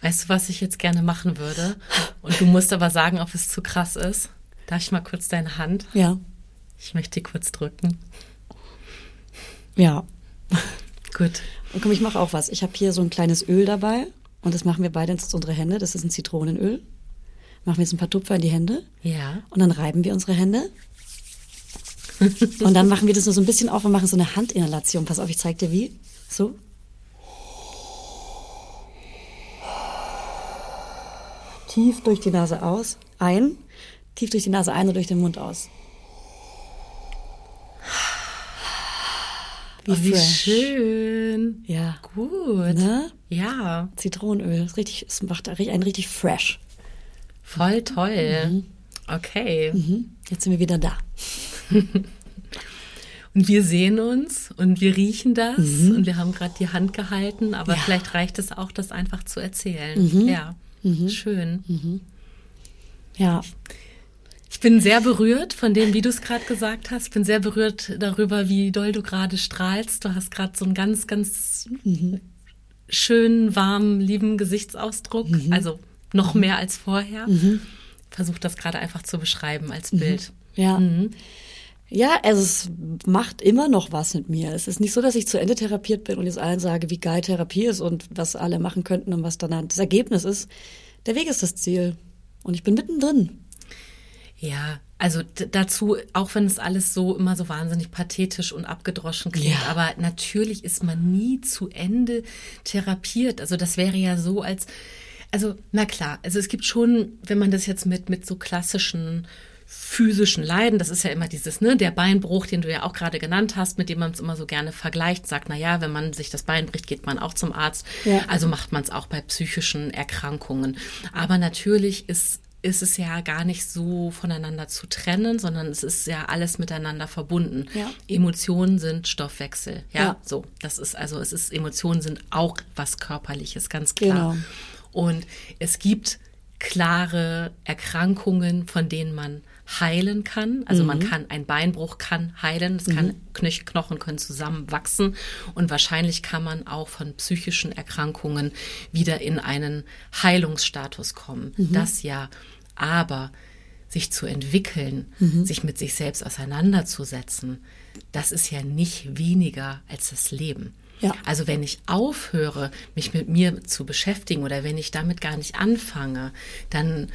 Weißt du, was ich jetzt gerne machen würde? Und du musst aber sagen, ob es zu krass ist. Darf ich mal kurz deine Hand? Ja. Ich möchte die kurz drücken. Ja. Gut. Und komm, ich mache auch was. Ich habe hier so ein kleines Öl dabei. Und das machen wir beide jetzt unsere Hände. Das ist ein Zitronenöl. Machen wir jetzt ein paar Tupfer in die Hände. Ja. Und dann reiben wir unsere Hände. und dann machen wir das nur so ein bisschen auf und machen so eine Handinhalation. Pass auf, ich zeig dir wie. So. Tief durch die Nase aus. Ein. Tief durch die Nase ein und durch den Mund aus. Wie, oh, wie schön. Ja. Gut. Ne? Ja. Zitronenöl. Ist richtig, es macht einen richtig fresh. Voll toll. Mhm. Okay. Mhm. Jetzt sind wir wieder da. *laughs* und wir sehen uns und wir riechen das mhm. und wir haben gerade die Hand gehalten, aber ja. vielleicht reicht es auch, das einfach zu erzählen. Mhm. Ja. Mhm. Schön. Mhm. Ja. Ich bin sehr berührt von dem, wie du es gerade gesagt hast. Ich bin sehr berührt darüber, wie doll du gerade strahlst. Du hast gerade so einen ganz, ganz mhm. schönen, warmen, lieben Gesichtsausdruck. Mhm. Also noch mehr als vorher. Mhm. Versuch das gerade einfach zu beschreiben als Bild. Ja. Mhm. Ja, also es macht immer noch was mit mir. Es ist nicht so, dass ich zu Ende therapiert bin und jetzt allen sage, wie geil Therapie ist und was alle machen könnten und was dann das Ergebnis ist. Der Weg ist das Ziel. Und ich bin mittendrin. Ja, also dazu, auch wenn es alles so immer so wahnsinnig pathetisch und abgedroschen klingt, Ja. aber natürlich ist man nie zu Ende therapiert. Also das wäre ja so als, also na klar, also es gibt schon, wenn man das jetzt mit mit so klassischen physischen Leiden, das ist ja immer dieses, ne, der Beinbruch, den du ja auch gerade genannt hast, mit dem man es immer so gerne vergleicht, sagt, na ja, wenn man sich das Bein bricht, geht man auch zum Arzt. Ja. Also macht man es auch bei psychischen Erkrankungen. Aber natürlich ist ist es ja gar nicht so voneinander zu trennen, sondern es ist ja alles miteinander verbunden. Ja. Emotionen sind Stoffwechsel. Ja, Ja. so. Das ist also, es ist, Emotionen sind auch was Körperliches, ganz klar. Genau. Und es gibt klare Erkrankungen, von denen man heilen kann. Also man kann, ein Beinbruch kann heilen, es kann, Knöch Knochen können zusammenwachsen und wahrscheinlich kann man auch von psychischen Erkrankungen wieder in einen Heilungsstatus kommen. Das ja. Aber sich zu entwickeln, sich mit sich selbst auseinanderzusetzen, das ist ja nicht weniger als das Leben. Ja. Also wenn ich aufhöre, mich mit mir zu beschäftigen oder wenn ich damit gar nicht anfange, dann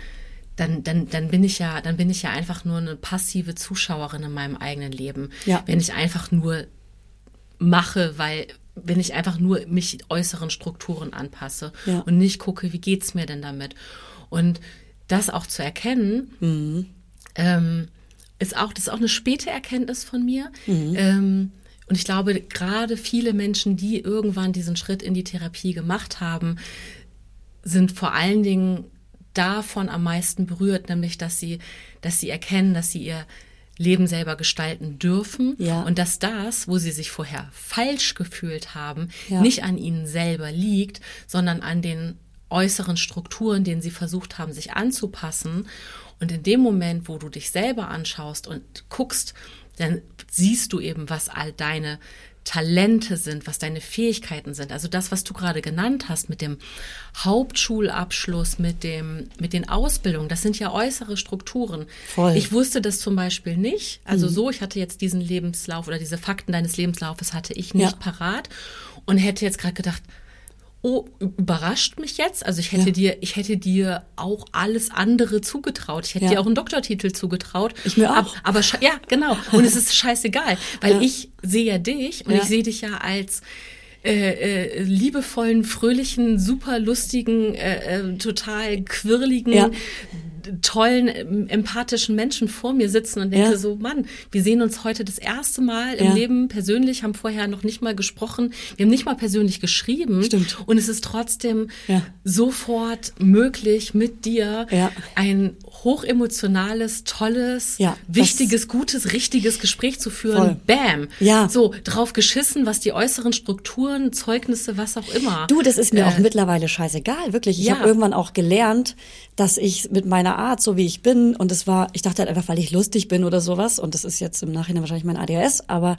dann, dann, dann bin ich ja, dann bin ich ja einfach nur eine passive Zuschauerin in meinem eigenen Leben. Ja. Wenn ich einfach nur mache, weil wenn ich einfach nur mich äußeren Strukturen anpasse Ja. und nicht gucke, wie geht's mir denn damit? Und das auch zu erkennen, ähm, ist auch, das ist auch eine späte Erkenntnis von mir. Ähm, und ich glaube, gerade viele Menschen, die irgendwann diesen Schritt in die Therapie gemacht haben, sind vor allen Dingen davon am meisten berührt, nämlich dass sie, dass sie erkennen, dass sie ihr Leben selber gestalten dürfen Ja. und dass das, wo sie sich vorher falsch gefühlt haben, Ja. nicht an ihnen selber liegt, sondern an den äußeren Strukturen, denen sie versucht haben, sich anzupassen. Und in dem Moment, wo du dich selber anschaust und guckst, dann siehst du eben, was all deine Talente sind, was deine Fähigkeiten sind. Also das, was du gerade genannt hast mit dem Hauptschulabschluss, mit dem, mit den Ausbildungen, das sind ja äußere Strukturen. Voll. Ich wusste das zum Beispiel nicht. Also so, ich hatte jetzt diesen Lebenslauf oder diese Fakten deines Lebenslaufes hatte ich nicht Ja. parat und hätte jetzt gerade gedacht, oh, überrascht mich jetzt. Also ich hätte Ja. dir, ich hätte dir auch alles andere zugetraut. Ich hätte Ja. dir auch einen Doktortitel zugetraut. Ich mir auch. Aber, aber ja, genau. Und es ist scheißegal, weil Ja. ich sehe ja dich und ich sehe dich ja als äh, äh, liebevollen, fröhlichen, super lustigen, äh, äh, total quirligen, Ja. Tollen, ähm, empathischen Menschen vor mir sitzen und denke Ja. so, Mann, wir sehen uns heute das erste Mal im Ja. Leben persönlich, haben vorher noch nicht mal gesprochen, wir haben nicht mal persönlich geschrieben. Stimmt. Und es ist trotzdem Ja. sofort möglich, mit dir ein hochemotionales, tolles, wichtiges, gutes, richtiges Gespräch zu führen. Voll. Bam. Ja. So, drauf geschissen, was die äußeren Strukturen, Zeugnisse, was auch immer. Du, das ist mir Äh, auch mittlerweile scheißegal, wirklich. Ich habe irgendwann auch gelernt, dass ich mit meiner Art, so wie ich bin, und es war, ich dachte halt einfach, weil ich lustig bin oder sowas, und das ist jetzt im Nachhinein wahrscheinlich mein ADHS, aber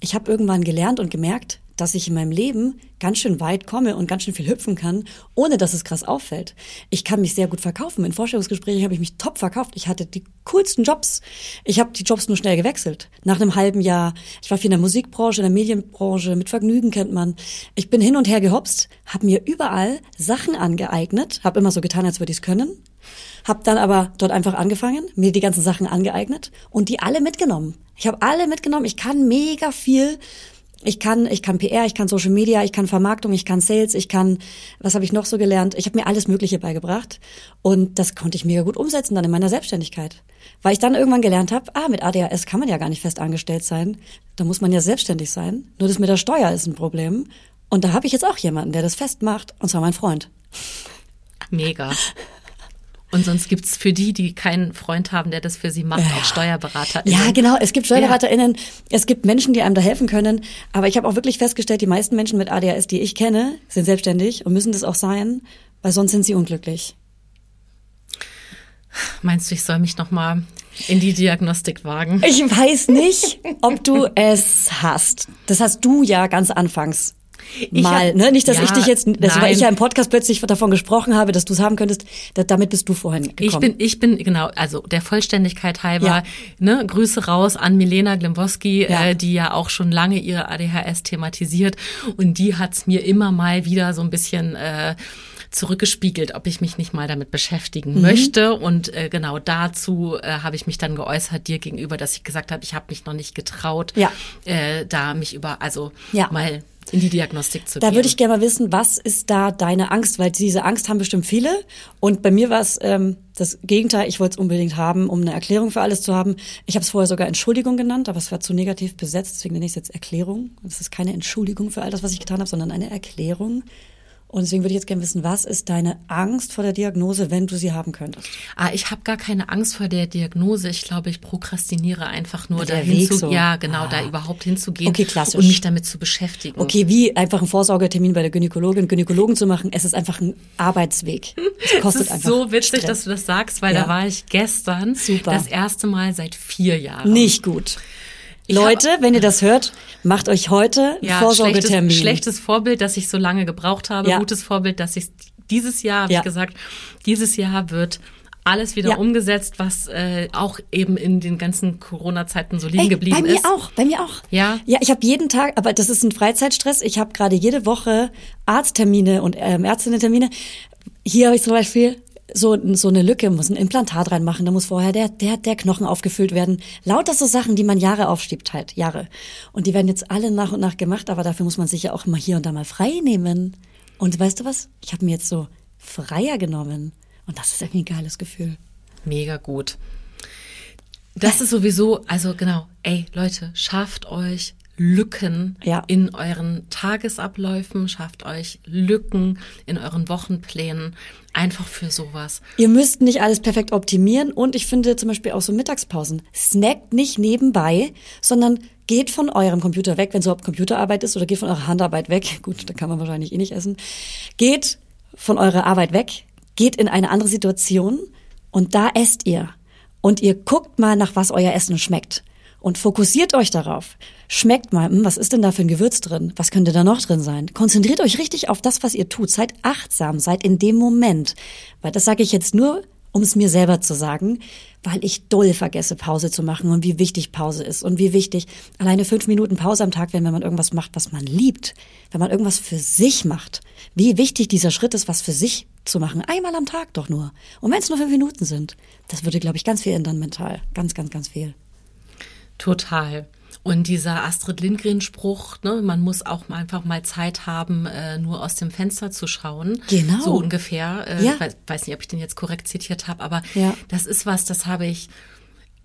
ich habe irgendwann gelernt und gemerkt, dass ich in meinem Leben ganz schön weit komme und ganz schön viel hüpfen kann, ohne dass es krass auffällt. Ich kann mich sehr gut verkaufen. In Vorstellungsgesprächen habe ich mich top verkauft. Ich hatte die coolsten Jobs. Ich habe die Jobs nur schnell gewechselt. Nach einem halben Jahr. Ich war viel in der Musikbranche, in der Medienbranche, mit Vergnügen kennt man. Ich bin hin und her gehopst, habe mir überall Sachen angeeignet, habe immer so getan, als würde ich es können. Hab dann aber dort einfach angefangen, mir die ganzen Sachen angeeignet und die alle mitgenommen. Ich habe alle mitgenommen. Ich kann mega viel. Ich kann, ich kann PR, ich kann Social Media, ich kann Vermarktung, ich kann Sales, ich kann, was habe ich noch so gelernt? Ich habe mir alles Mögliche beigebracht und das konnte ich mega gut umsetzen dann in meiner Selbstständigkeit, weil ich dann irgendwann gelernt habe, ah, mit ADHS kann man ja gar nicht fest angestellt sein, da muss man ja selbstständig sein. Nur das mit der Steuer ist ein Problem und da habe ich jetzt auch jemanden, der das festmacht und zwar mein Freund. Mega. Und sonst gibt's für die, die keinen Freund haben, der das für sie macht, auch Steuerberater. Ja, genau. Es gibt SteuerberaterInnen, es gibt Menschen, die einem da helfen können. Aber ich habe auch wirklich festgestellt, die meisten Menschen mit ADHS, die ich kenne, sind selbstständig und müssen das auch sein, weil sonst sind sie unglücklich. Meinst du, ich soll mich noch mal in die Diagnostik wagen? Ich weiß nicht, ob du es hast. Das hast du ja ganz anfangs. Ich mal, hab- ne? Nicht, dass ja, ich dich jetzt, das, weil nein. ich ja im Podcast plötzlich davon gesprochen habe, dass du es haben könntest, da, damit bist du vorhin gekommen. Ich bin, ich bin, genau, also der Vollständigkeit halber, Ja. ne, Grüße raus an Milena Glimboski, Ja. äh, die ja auch schon lange ihre ADHS thematisiert und die hat's mir immer mal wieder so ein bisschen äh, zurückgespiegelt, ob ich mich nicht mal damit beschäftigen Mhm. möchte. Und äh, genau dazu äh, habe ich mich dann geäußert dir gegenüber, dass ich gesagt habe, ich habe mich noch nicht getraut, Ja. äh, da mich über, also Ja. mal in die Diagnostik zu Da gehen. würde ich gerne mal wissen, was ist da deine Angst? Weil diese Angst haben bestimmt viele. Und bei mir war es ähm, das Gegenteil. Ich wollte es unbedingt haben, um eine Erklärung für alles zu haben. Ich habe es vorher sogar Entschuldigung genannt, aber es war zu negativ besetzt. Deswegen nenne ich es jetzt Erklärung. Es ist keine Entschuldigung für all das, was ich getan habe, sondern eine Erklärung. Und deswegen würde ich jetzt gerne wissen, was ist deine Angst vor der Diagnose, wenn du sie haben könntest? Ah, ich habe gar keine Angst vor der Diagnose. Ich glaube, ich prokrastiniere einfach nur Der dahin Weg zu, so. ja, genau, Ah. da überhaupt hinzugehen Okay, klassisch. und mich damit zu beschäftigen. Okay, wie einfach einen Vorsorgetermin bei der Gynäkologin, Gynäkologen zu machen, es ist einfach ein Arbeitsweg. Es *laughs* kostet ist einfach so witzig, Stress. dass du das sagst, weil Ja. da war ich gestern Super. das erste Mal seit vier Jahren. Nicht gut. Leute, wenn ihr das hört, macht euch heute ja, Vorsorgetermin. schlechtes, schlechtes Vorbild, dass ich so lange gebraucht habe. Ja. Gutes Vorbild, dass ich dieses Jahr, habe Ja. ich gesagt, dieses Jahr wird alles wieder Ja. umgesetzt, was äh, auch eben in den ganzen Corona-Zeiten so liegen Ey, geblieben bei mir ist. auch, bei mir auch. Ja? Ja, ich habe jeden Tag, aber das ist ein Freizeitstress. Ich habe gerade jede Woche Arzttermine und ähm, Ärztinnen-Termine. Hier habe ich zum Beispiel so, so eine Lücke, muss ein Implantat reinmachen, da muss vorher der, der, der Knochen aufgefüllt werden. Lauter so Sachen, die man Jahre aufschiebt halt, Jahre. Und die werden jetzt alle nach und nach gemacht, aber dafür muss man sich ja auch mal hier und da mal frei nehmen. Und weißt du was? Ich habe mir jetzt so freier genommen. Und das ist irgendwie ein geiles Gefühl. Mega gut. Das ist sowieso, also genau, ey Leute, schafft euch Lücken Ja. in euren Tagesabläufen, schafft euch Lücken in euren Wochenplänen, einfach für sowas. Ihr müsst nicht alles perfekt optimieren und ich finde zum Beispiel auch so Mittagspausen. Snackt nicht nebenbei, sondern geht von eurem Computer weg, wenn es überhaupt Computerarbeit ist, oder geht von eurer Handarbeit weg. *laughs* Gut, da kann man wahrscheinlich eh nicht essen. Geht von eurer Arbeit weg, geht in eine andere Situation und da esst ihr. Und ihr guckt mal nach was euer Essen schmeckt. und fokussiert euch darauf. Schmeckt mal, hm, was ist denn da für ein Gewürz drin? Was könnte da noch drin sein? Konzentriert euch richtig auf das, was ihr tut. Seid achtsam, seid in dem Moment. Weil das sage ich jetzt nur, um es mir selber zu sagen, weil ich doll vergesse, Pause zu machen und wie wichtig Pause ist und wie wichtig alleine fünf Minuten Pause am Tag, wenn man irgendwas macht, was man liebt, wenn man irgendwas für sich macht, wie wichtig dieser Schritt ist, was für sich zu machen. Einmal am Tag doch nur. Und wenn es nur fünf Minuten sind, das würde, glaube ich, ganz viel ändern mental. Ganz, ganz, ganz viel. Total. Und dieser Astrid Lindgren-Spruch, ne, man muss auch einfach mal Zeit haben, äh, nur aus dem Fenster zu schauen. Genau. So ungefähr. Äh, Ja. Ich weiß, weiß nicht, ob ich den jetzt korrekt zitiert habe, aber Ja. das ist was, das habe ich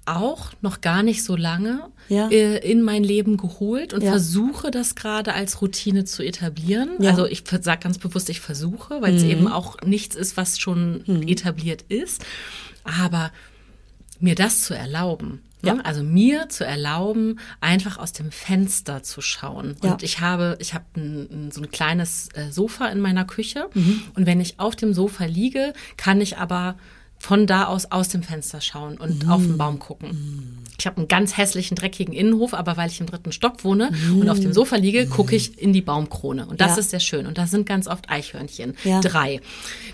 auch noch gar nicht so lange Ja. äh, in mein Leben geholt und Ja. versuche das gerade als Routine zu etablieren. Ja. Also ich sage ganz bewusst, ich versuche, weil es eben auch nichts ist, was schon etabliert ist. Aber mir das zu erlauben, Ja. ne? also mir zu erlauben, einfach aus dem Fenster zu schauen. Ja. Und ich habe, ich habe ein, so ein kleines äh, Sofa in meiner Küche Mhm. und wenn ich auf dem Sofa liege, kann ich aber von da aus aus dem Fenster schauen und auf Mhm. den Baum gucken. Ich habe einen ganz hässlichen, dreckigen Innenhof, aber weil ich im dritten Stock wohne und auf dem Sofa liege, gucke ich in die Baumkrone. Und das Mhm. Ja. ist sehr schön. Und da sind ganz oft Eichhörnchen. Ja. Drei.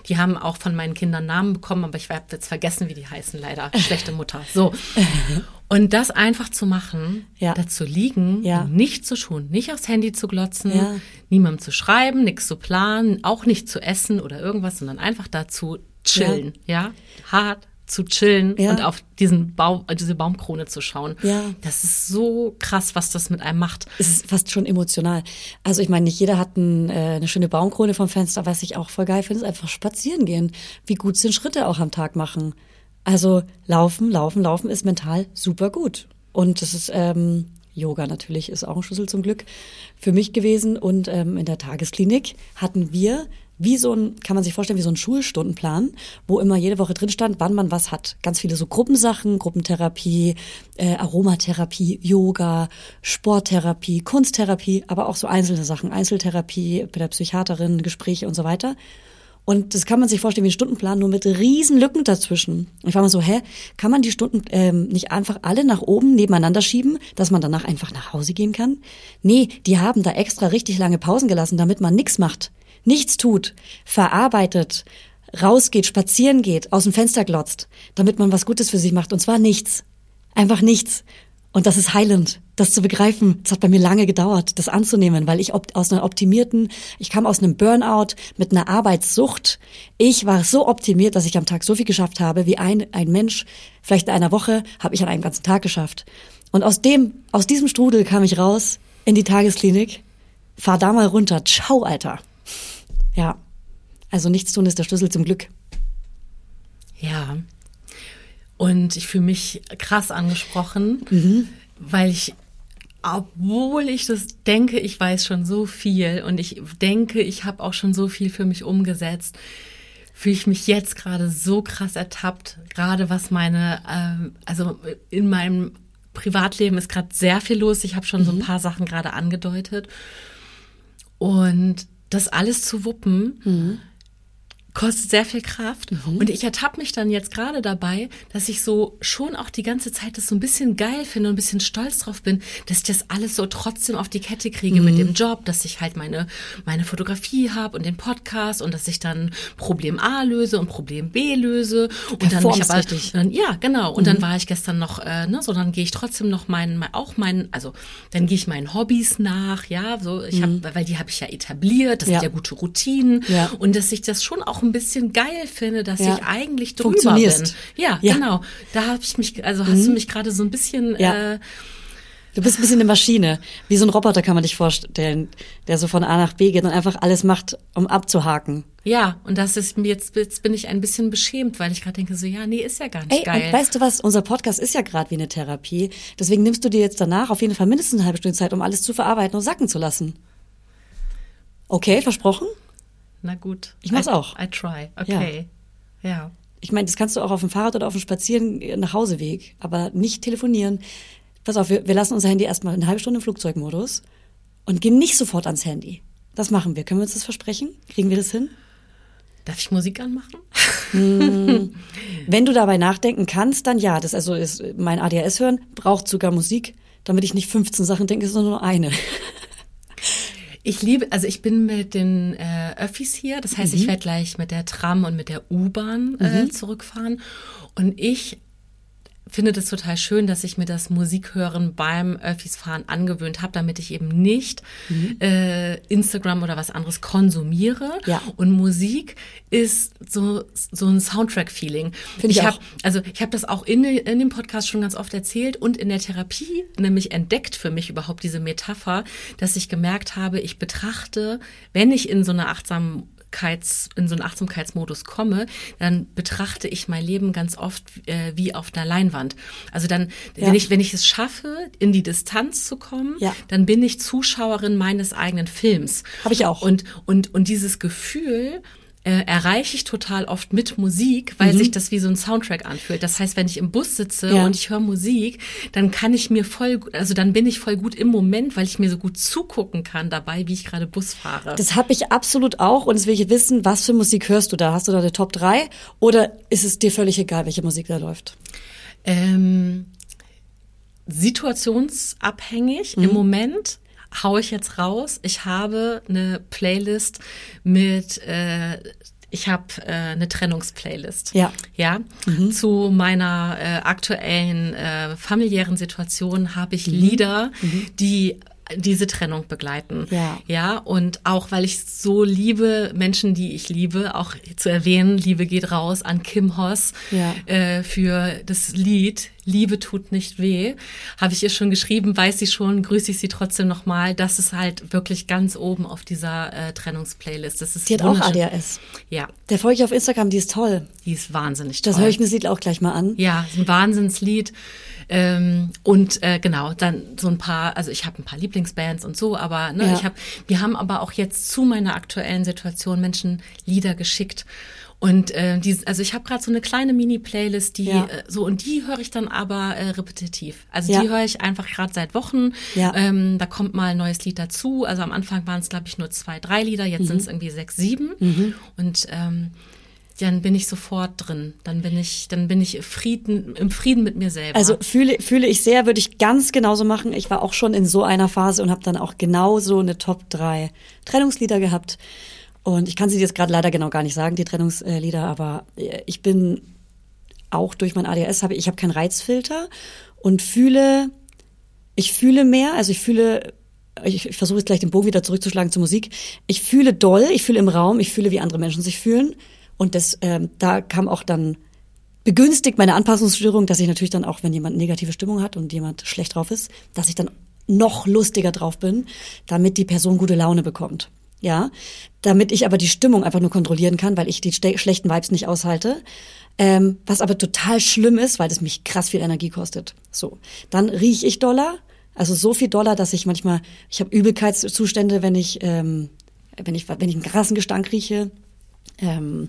Die haben auch von meinen Kindern Namen bekommen, aber ich habe jetzt vergessen, wie die heißen, leider. Schlechte Mutter. So. *laughs* Und das einfach zu machen, Ja. da zu liegen, Ja. nicht zu tun, nicht aufs Handy zu glotzen, Ja. niemandem zu schreiben, nichts zu planen, auch nicht zu essen oder irgendwas, sondern einfach dazu chillen, ja, hart zu chillen Ja. und auf diesen Baum, diese Baumkrone zu schauen. Ja. Das ist so krass, was das mit einem macht. Es ist fast schon emotional. Also ich meine, nicht jeder hat ein, äh, eine schöne Baumkrone vom Fenster. Was ich auch voll geil finde, ist einfach spazieren gehen. Wie gut sind Schritte auch am Tag machen. Also laufen, laufen, laufen ist mental super gut. Und das ist ähm, Yoga natürlich ist auch ein Schlüssel zum Glück für mich gewesen. Und ähm, in der Tagesklinik hatten wir wie so ein, kann man sich vorstellen, wie so ein Schulstundenplan, wo immer jede Woche drin stand, wann man was hat. Ganz viele so Gruppensachen, Gruppentherapie, äh, Aromatherapie, Yoga, Sporttherapie, Kunsttherapie, aber auch so einzelne Sachen, Einzeltherapie bei der Psychiaterin, Gespräche und so weiter. Und das kann man sich vorstellen wie ein Stundenplan, nur mit riesen Lücken dazwischen. Ich war mal so, hä, kann man die Stunden ähm, nicht einfach alle nach oben nebeneinander schieben, dass man danach einfach nach Hause gehen kann? Nee, die haben da extra richtig lange Pausen gelassen, damit man nichts macht, nichts tut, verarbeitet, rausgeht, spazieren geht, aus dem Fenster glotzt, damit man was Gutes für sich macht. Und zwar nichts. Einfach nichts. Und das ist heilend, das zu begreifen. Das hat bei mir lange gedauert, das anzunehmen, weil ich aus einer optimierten, ich kam aus einem Burnout mit einer Arbeitssucht. Ich war so optimiert, dass ich am Tag so viel geschafft habe, wie ein, ein Mensch, vielleicht in einer Woche, habe ich an einem ganzen Tag geschafft. Und aus dem, aus diesem Strudel kam ich raus in die Tagesklinik, fahr da mal runter. Ciao, Alter. Ja. Also nichts tun ist der Schlüssel zum Glück. Ja. Und ich fühle mich krass angesprochen, weil ich, obwohl ich das denke, ich weiß schon so viel und ich denke, ich habe auch schon so viel für mich umgesetzt, fühle ich mich jetzt gerade so krass ertappt, gerade was meine, ähm, also in meinem Privatleben ist gerade sehr viel los. Ich habe schon so ein paar Sachen gerade angedeutet. Und das alles zu wuppen, kostet sehr viel Kraft. Und ich ertappe mich dann jetzt gerade dabei, dass ich so schon auch die ganze Zeit das so ein bisschen geil finde und ein bisschen stolz drauf bin, dass ich das alles so trotzdem auf die Kette kriege mit dem Job, dass ich halt meine, meine Fotografie habe und den Podcast und dass ich dann Problem A löse und Problem B löse. Und dann mich aber, richtig. dann, ja, genau. Und dann war ich gestern noch, äh, ne, so dann gehe ich trotzdem noch meinen, auch meinen, also dann gehe ich meinen Hobbys nach, ja, so ich habe, weil die habe ich ja etabliert, das Ja. sind ja gute Routinen Ja. und dass ich das schon auch ein bisschen geil finde, dass Ja. ich eigentlich drüber Funktionierst. bin. Ja, Ja. genau. Da habe ich mich, also hast du mich gerade so ein bisschen, Ja. äh, Du bist ein bisschen eine Maschine. Wie so ein Roboter kann man dich vorstellen, der so von A nach B geht und einfach alles macht, um abzuhaken. ja, und das ist mir jetzt, jetzt bin ich ein bisschen beschämt, weil ich gerade denke so, ja, nee, ist ja gar nicht Ey, geil. und weißt du was? Unser Podcast ist ja gerade wie eine Therapie. Deswegen nimmst du dir jetzt danach auf jeden Fall mindestens eine halbe Stunde Zeit, um alles zu verarbeiten und sacken zu lassen. Okay, versprochen? Na gut. Ich mach's I, auch. I try. Okay. Ja. Ich meine, das kannst du auch auf dem Fahrrad oder auf dem Spazieren nach Hauseweg, aber nicht telefonieren. Pass auf, wir, wir lassen unser Handy erstmal eine halbe Stunde im Flugzeugmodus und gehen nicht sofort ans Handy. Das machen wir. Können wir uns das versprechen? Kriegen wir das hin? Darf ich Musik anmachen? Hm. Wenn du dabei nachdenken kannst, dann ja. Das also ist mein ADHS hören braucht sogar Musik, damit ich nicht 15 Sachen denke, sondern nur eine. Ich liebe, also ich bin mit den äh, Öffis hier, das heißt, mhm. ich werde gleich mit der Tram und mit der U-Bahn äh, mhm. zurückfahren. Und ich finde das total schön, dass ich mir das Musikhören beim Öffis-Fahren angewöhnt habe, damit ich eben nicht mhm. äh, Instagram oder was anderes konsumiere. Ja. Und Musik ist so so ein Soundtrack-Feeling. Ich, ich habe also ich habe das auch in, in dem Podcast schon ganz oft erzählt und in der Therapie nämlich entdeckt für mich überhaupt diese Metapher, dass ich gemerkt habe, ich betrachte, wenn ich in so einer achtsamen Achtsamkeits, in so einen Achtsamkeitsmodus komme, dann betrachte ich mein Leben ganz oft äh, wie auf einer Leinwand. Also dann, ja. wenn ich, wenn ich es schaffe, in die Distanz zu kommen, ja. dann bin ich Zuschauerin meines eigenen Films. Habe ich auch. Und, und, und dieses Gefühl, äh, erreiche ich total oft mit Musik, weil mhm. sich das wie so ein Soundtrack anfühlt. Das heißt, wenn ich im Bus sitze ja. und ich höre Musik, dann kann ich mir voll, also dann bin ich voll gut im Moment, weil ich mir so gut zugucken kann dabei, wie ich gerade Bus fahre. Das habe ich absolut auch und jetzt will ich wissen, was für Musik hörst du da? Hast du da eine Top 3 oder ist es dir völlig egal, welche Musik da läuft? Ähm, situationsabhängig. Mhm. Im Moment hau ich jetzt raus. Ich habe eine Playlist mit äh, ich habe äh, eine Trennungsplaylist. Ja. Ja. Mhm. Zu meiner äh, aktuellen äh, familiären Situation habe ich mhm. Lieder, mhm. die diese Trennung begleiten. Ja. Ja, und auch weil ich so liebe, Menschen, die ich liebe, auch zu erwähnen, Liebe geht raus an Kim Hoss ja. äh, für das Lied Liebe tut nicht weh. Habe ich ihr schon geschrieben, weiß sie schon, grüße ich sie trotzdem nochmal. Das ist halt wirklich ganz oben auf dieser äh, Trennungsplaylist. Das ist die hat auch ADHS. Ja. Der folge ich auf Instagram, die ist toll. Die ist wahnsinnig toll. Das höre ich mir das Lied auch gleich mal an. Ja, ein Wahnsinnslied. Ähm, und äh, genau, dann so ein paar, also ich habe ein paar Lieblingsbands und so, aber ne, Ja. ich habe, wir haben aber auch jetzt zu meiner aktuellen Situation Menschen Lieder geschickt. Und äh, die, also ich habe gerade so eine kleine Mini-Playlist, die Ja. äh, so und die höre ich dann aber äh, repetitiv. Also Ja. die höre ich einfach gerade seit Wochen. Ja. Ähm, da kommt mal ein neues Lied dazu. Also am Anfang waren es glaube ich nur zwei, drei Lieder. Jetzt sind es irgendwie sechs, sieben. Und ähm, dann bin ich sofort drin. Dann bin ich, dann bin ich Frieden, im Frieden mit mir selber. Also fühle, fühle ich sehr, würde ich ganz genauso machen. Ich war auch schon in so einer Phase und habe dann auch genauso eine Top 3 Trennungslieder gehabt. Und ich kann sie jetzt gerade leider genau gar nicht sagen, die Trennungslieder, aber äh, ich bin auch durch mein ADHS, habe ich habe keinen Reizfilter und fühle, ich fühle mehr, also ich fühle, ich, ich versuche jetzt gleich den Bogen wieder zurückzuschlagen zur Musik. Ich fühle doll, ich fühle im Raum, ich fühle, wie andere Menschen sich fühlen. Und das, ähm, da kam auch dann begünstigt meine Anpassungsstörung, dass ich natürlich dann auch, wenn jemand negative Stimmung hat und jemand schlecht drauf ist, dass ich dann noch lustiger drauf bin, damit die Person gute Laune bekommt. Ja, damit ich aber die Stimmung einfach nur kontrollieren kann, weil ich die schlechten Vibes nicht aushalte. Ähm, was aber total schlimm ist, weil das mich krass viel Energie kostet. So, dann rieche ich doller, also so viel doller, dass ich manchmal, ich habe Übelkeitszustände, wenn ich, ähm, wenn ich, wenn ich einen krassen Gestank rieche. Ähm,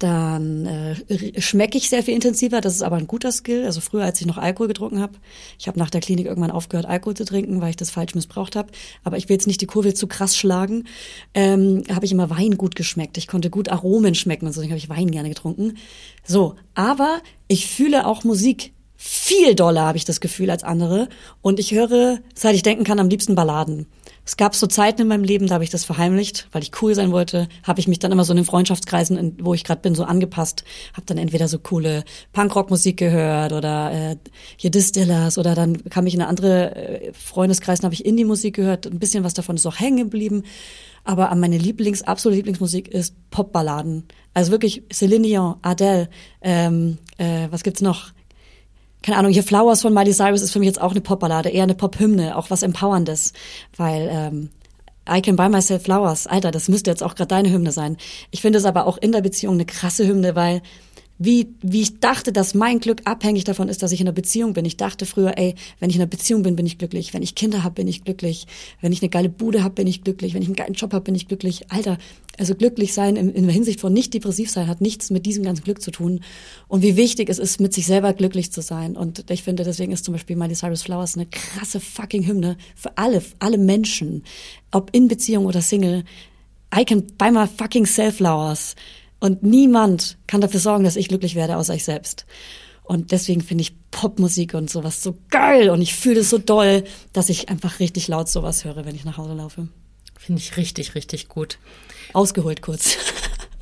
dann äh, schmecke ich sehr viel intensiver. Das ist aber ein guter Skill. Also früher, als ich noch Alkohol getrunken habe, ich habe nach der Klinik irgendwann aufgehört, Alkohol zu trinken, weil ich das falsch missbraucht habe. Aber ich will jetzt nicht die Kurve zu krass schlagen. Ähm, habe ich immer Wein gut geschmeckt. Ich konnte gut Aromen schmecken und so. Deswegen habe ich Wein gerne getrunken. So, aber ich fühle auch Musik viel doller, habe ich das Gefühl, als andere. Und ich höre, seit ich denken kann, am liebsten Balladen. Es gab so Zeiten in meinem Leben, da habe ich das verheimlicht, weil ich cool sein wollte, habe ich mich dann immer so in den Freundschaftskreisen, wo ich gerade bin, so angepasst, habe dann entweder so coole Punkrock-Musik gehört oder äh, hier Distillers oder dann kam ich in eine andere äh, Freundeskreis, habe ich Indie-Musik gehört, ein bisschen was davon ist auch hängen geblieben. Aber meine Lieblings, absolute Lieblingsmusik ist Popballaden. Also wirklich Céline Dion, Adele, ähm, äh, was gibt's noch? Keine Ahnung, hier Flowers von Miley Cyrus ist für mich jetzt auch eine Popballade, eher eine Pophymne, auch was Empowerndes, weil ähm, I can buy myself flowers, Alter, das müsste jetzt auch gerade deine Hymne sein. Ich finde es aber auch in der Beziehung eine krasse Hymne, weil wie, wie ich dachte, dass mein Glück abhängig davon ist, dass ich in einer Beziehung bin. Ich dachte früher, ey, wenn ich in einer Beziehung bin, bin ich glücklich. Wenn ich Kinder habe, bin ich glücklich. Wenn ich eine geile Bude habe, bin ich glücklich. Wenn ich einen geilen Job habe, bin ich glücklich. Alter, also glücklich sein in, der Hinsicht von nicht depressiv sein hat nichts mit diesem ganzen Glück zu tun. Und wie wichtig es ist, mit sich selber glücklich zu sein. Und ich finde, deswegen ist zum Beispiel Miley Cyrus Flowers eine krasse fucking Hymne für alle, für alle Menschen. Ob in Beziehung oder Single. I can buy my fucking self flowers Und niemand kann dafür sorgen, dass ich glücklich werde, außer ich selbst. Und deswegen finde ich Popmusik und sowas so geil. Und ich fühle es so doll, dass ich einfach richtig laut sowas höre, wenn ich nach Hause laufe. Finde ich richtig, richtig gut. Ausgeholt kurz. *laughs*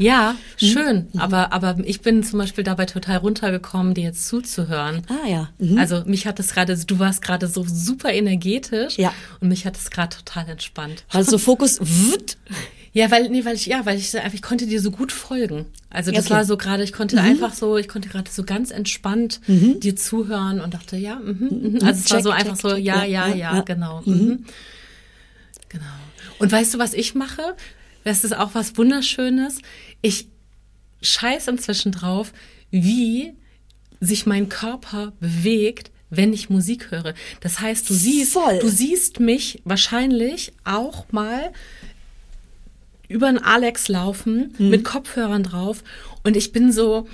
Ja, schön. Mhm. Aber, aber ich bin zum Beispiel dabei total runtergekommen, dir jetzt zuzuhören. Ah ja. Mhm. Also mich hat es gerade, du warst gerade so super energetisch. Ja. Und mich hat es gerade total entspannt. Also Fokus. *laughs* Ja, weil, nee, weil ich, ja, weil ich einfach, ich konnte dir so gut folgen. Also das Okay. war so gerade, ich konnte Mhm. einfach so, ich konnte gerade so ganz entspannt dir zuhören und dachte, ja, mhm, mhm. also es war Check, so check, einfach so, check. ja, Ja, ja, ja, ja, ja. genau. Mhm. Genau. Und weißt du, was ich mache? Das ist auch was Wunderschönes. Ich scheiß inzwischen drauf, wie sich mein Körper bewegt, wenn ich Musik höre. Das heißt, du siehst, Voll. du siehst mich wahrscheinlich auch mal über einen Alex laufen Mhm. mit Kopfhörern drauf und ich bin so